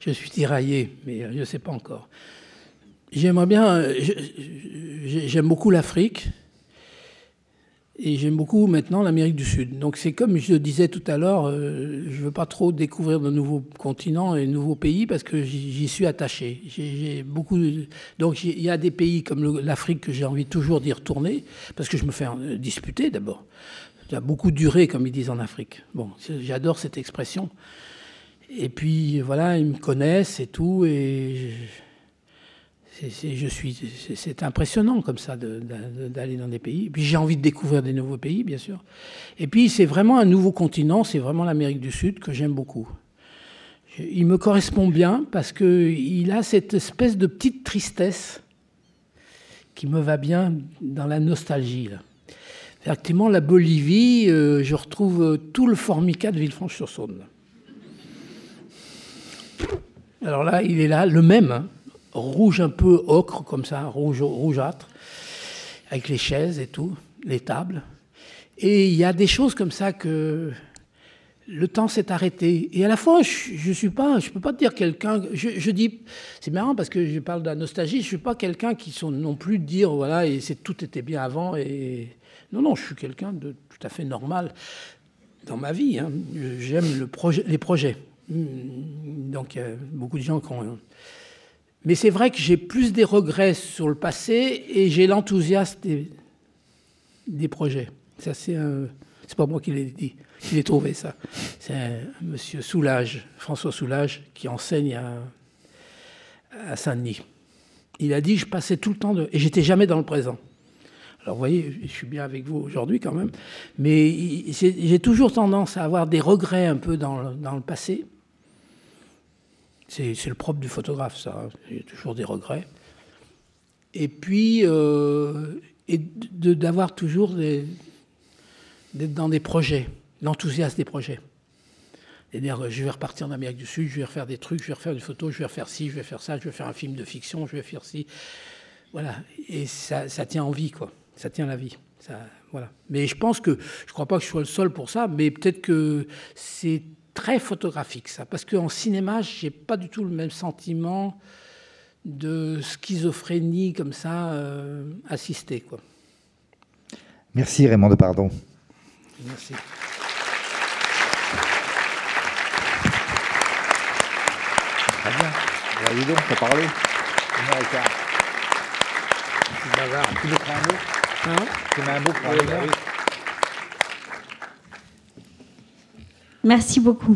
je suis tiraillé, mais je ne sais pas encore. J'aimerais bien. Euh, j'aime beaucoup l'Afrique. Et j'aime beaucoup maintenant l'Amérique du Sud. Donc c'est comme je le disais tout à l'heure, euh, je ne veux pas trop découvrir de nouveaux continents et de nouveaux pays parce que j'y suis attaché. J'ai beaucoup. Donc il y a des pays comme l'Afrique que j'ai envie toujours d'y retourner parce que je me fais euh, disputer d'abord. Ça a beaucoup duré, comme ils disent en Afrique. Bon, j'adore cette expression. Et puis voilà, ils me connaissent et tout et c'est impressionnant comme ça d'aller dans des pays. Puis j'ai envie de découvrir des nouveaux pays, bien sûr. Et puis c'est vraiment un nouveau continent, c'est vraiment l'Amérique du Sud que j'aime beaucoup. Il me correspond bien parce qu'il a cette espèce de petite tristesse qui me va bien dans la nostalgie. Là. Effectivement, la Bolivie, euh, je retrouve tout le formica de Villefranche-sur-Saône. Alors là, il est là, le même. Hein rouge un peu ocre, comme ça, rouge, rougeâtre, avec les chaises et tout, les tables. Et il y a des choses comme ça que le temps s'est arrêté. Et à la fois, je, ne suis pas, je peux pas dire quelqu'un. Je, dis, c'est marrant parce que je parle de la nostalgie. Je suis pas quelqu'un qui sont non plus dire voilà et c'est tout était bien avant. Et non, non, je suis quelqu'un de tout à fait normal dans ma vie. Hein. J'aime le les projets. Donc il y a beaucoup de gens qui ont mais c'est vrai que j'ai plus des regrets sur le passé et j'ai l'enthousiasme des, projets. Ça, c'est pas moi qui l'ai dit, qui l'ai trouvé ça. C'est Monsieur Soulage, François Soulage, qui enseigne à Saint-Denis. Il a dit je passais tout le temps de... et j'étais jamais dans le présent. Alors vous voyez, je suis bien avec vous aujourd'hui quand même, mais j'ai toujours tendance à avoir des regrets un peu dans le passé. C'est le propre du photographe, ça. Hein. Il y a toujours des regrets. Et puis, euh, et d'avoir toujours des, d'être dans des projets, l'enthousiasme des projets. Et dire, je vais repartir en Amérique du Sud, je vais refaire des trucs, je vais refaire des photos, je vais refaire ci, je vais faire ça, je vais faire un film de fiction, je vais faire ci. Voilà. Et ça, ça tient en vie, quoi. Ça tient la vie. Ça, voilà. Mais je pense que, je ne crois pas que je sois le seul pour ça, mais peut-être que c'est très photographique, ça. Parce qu'en cinéma, je n'ai pas du tout le même sentiment de schizophrénie comme ça euh, assistée, quoi. Merci Raymond de Pardon. Merci. Très bien. Bah, donc, t'as parlé. C'est bavard. Tu mettras un mot hein Tu mets un mot pour aller Merci beaucoup.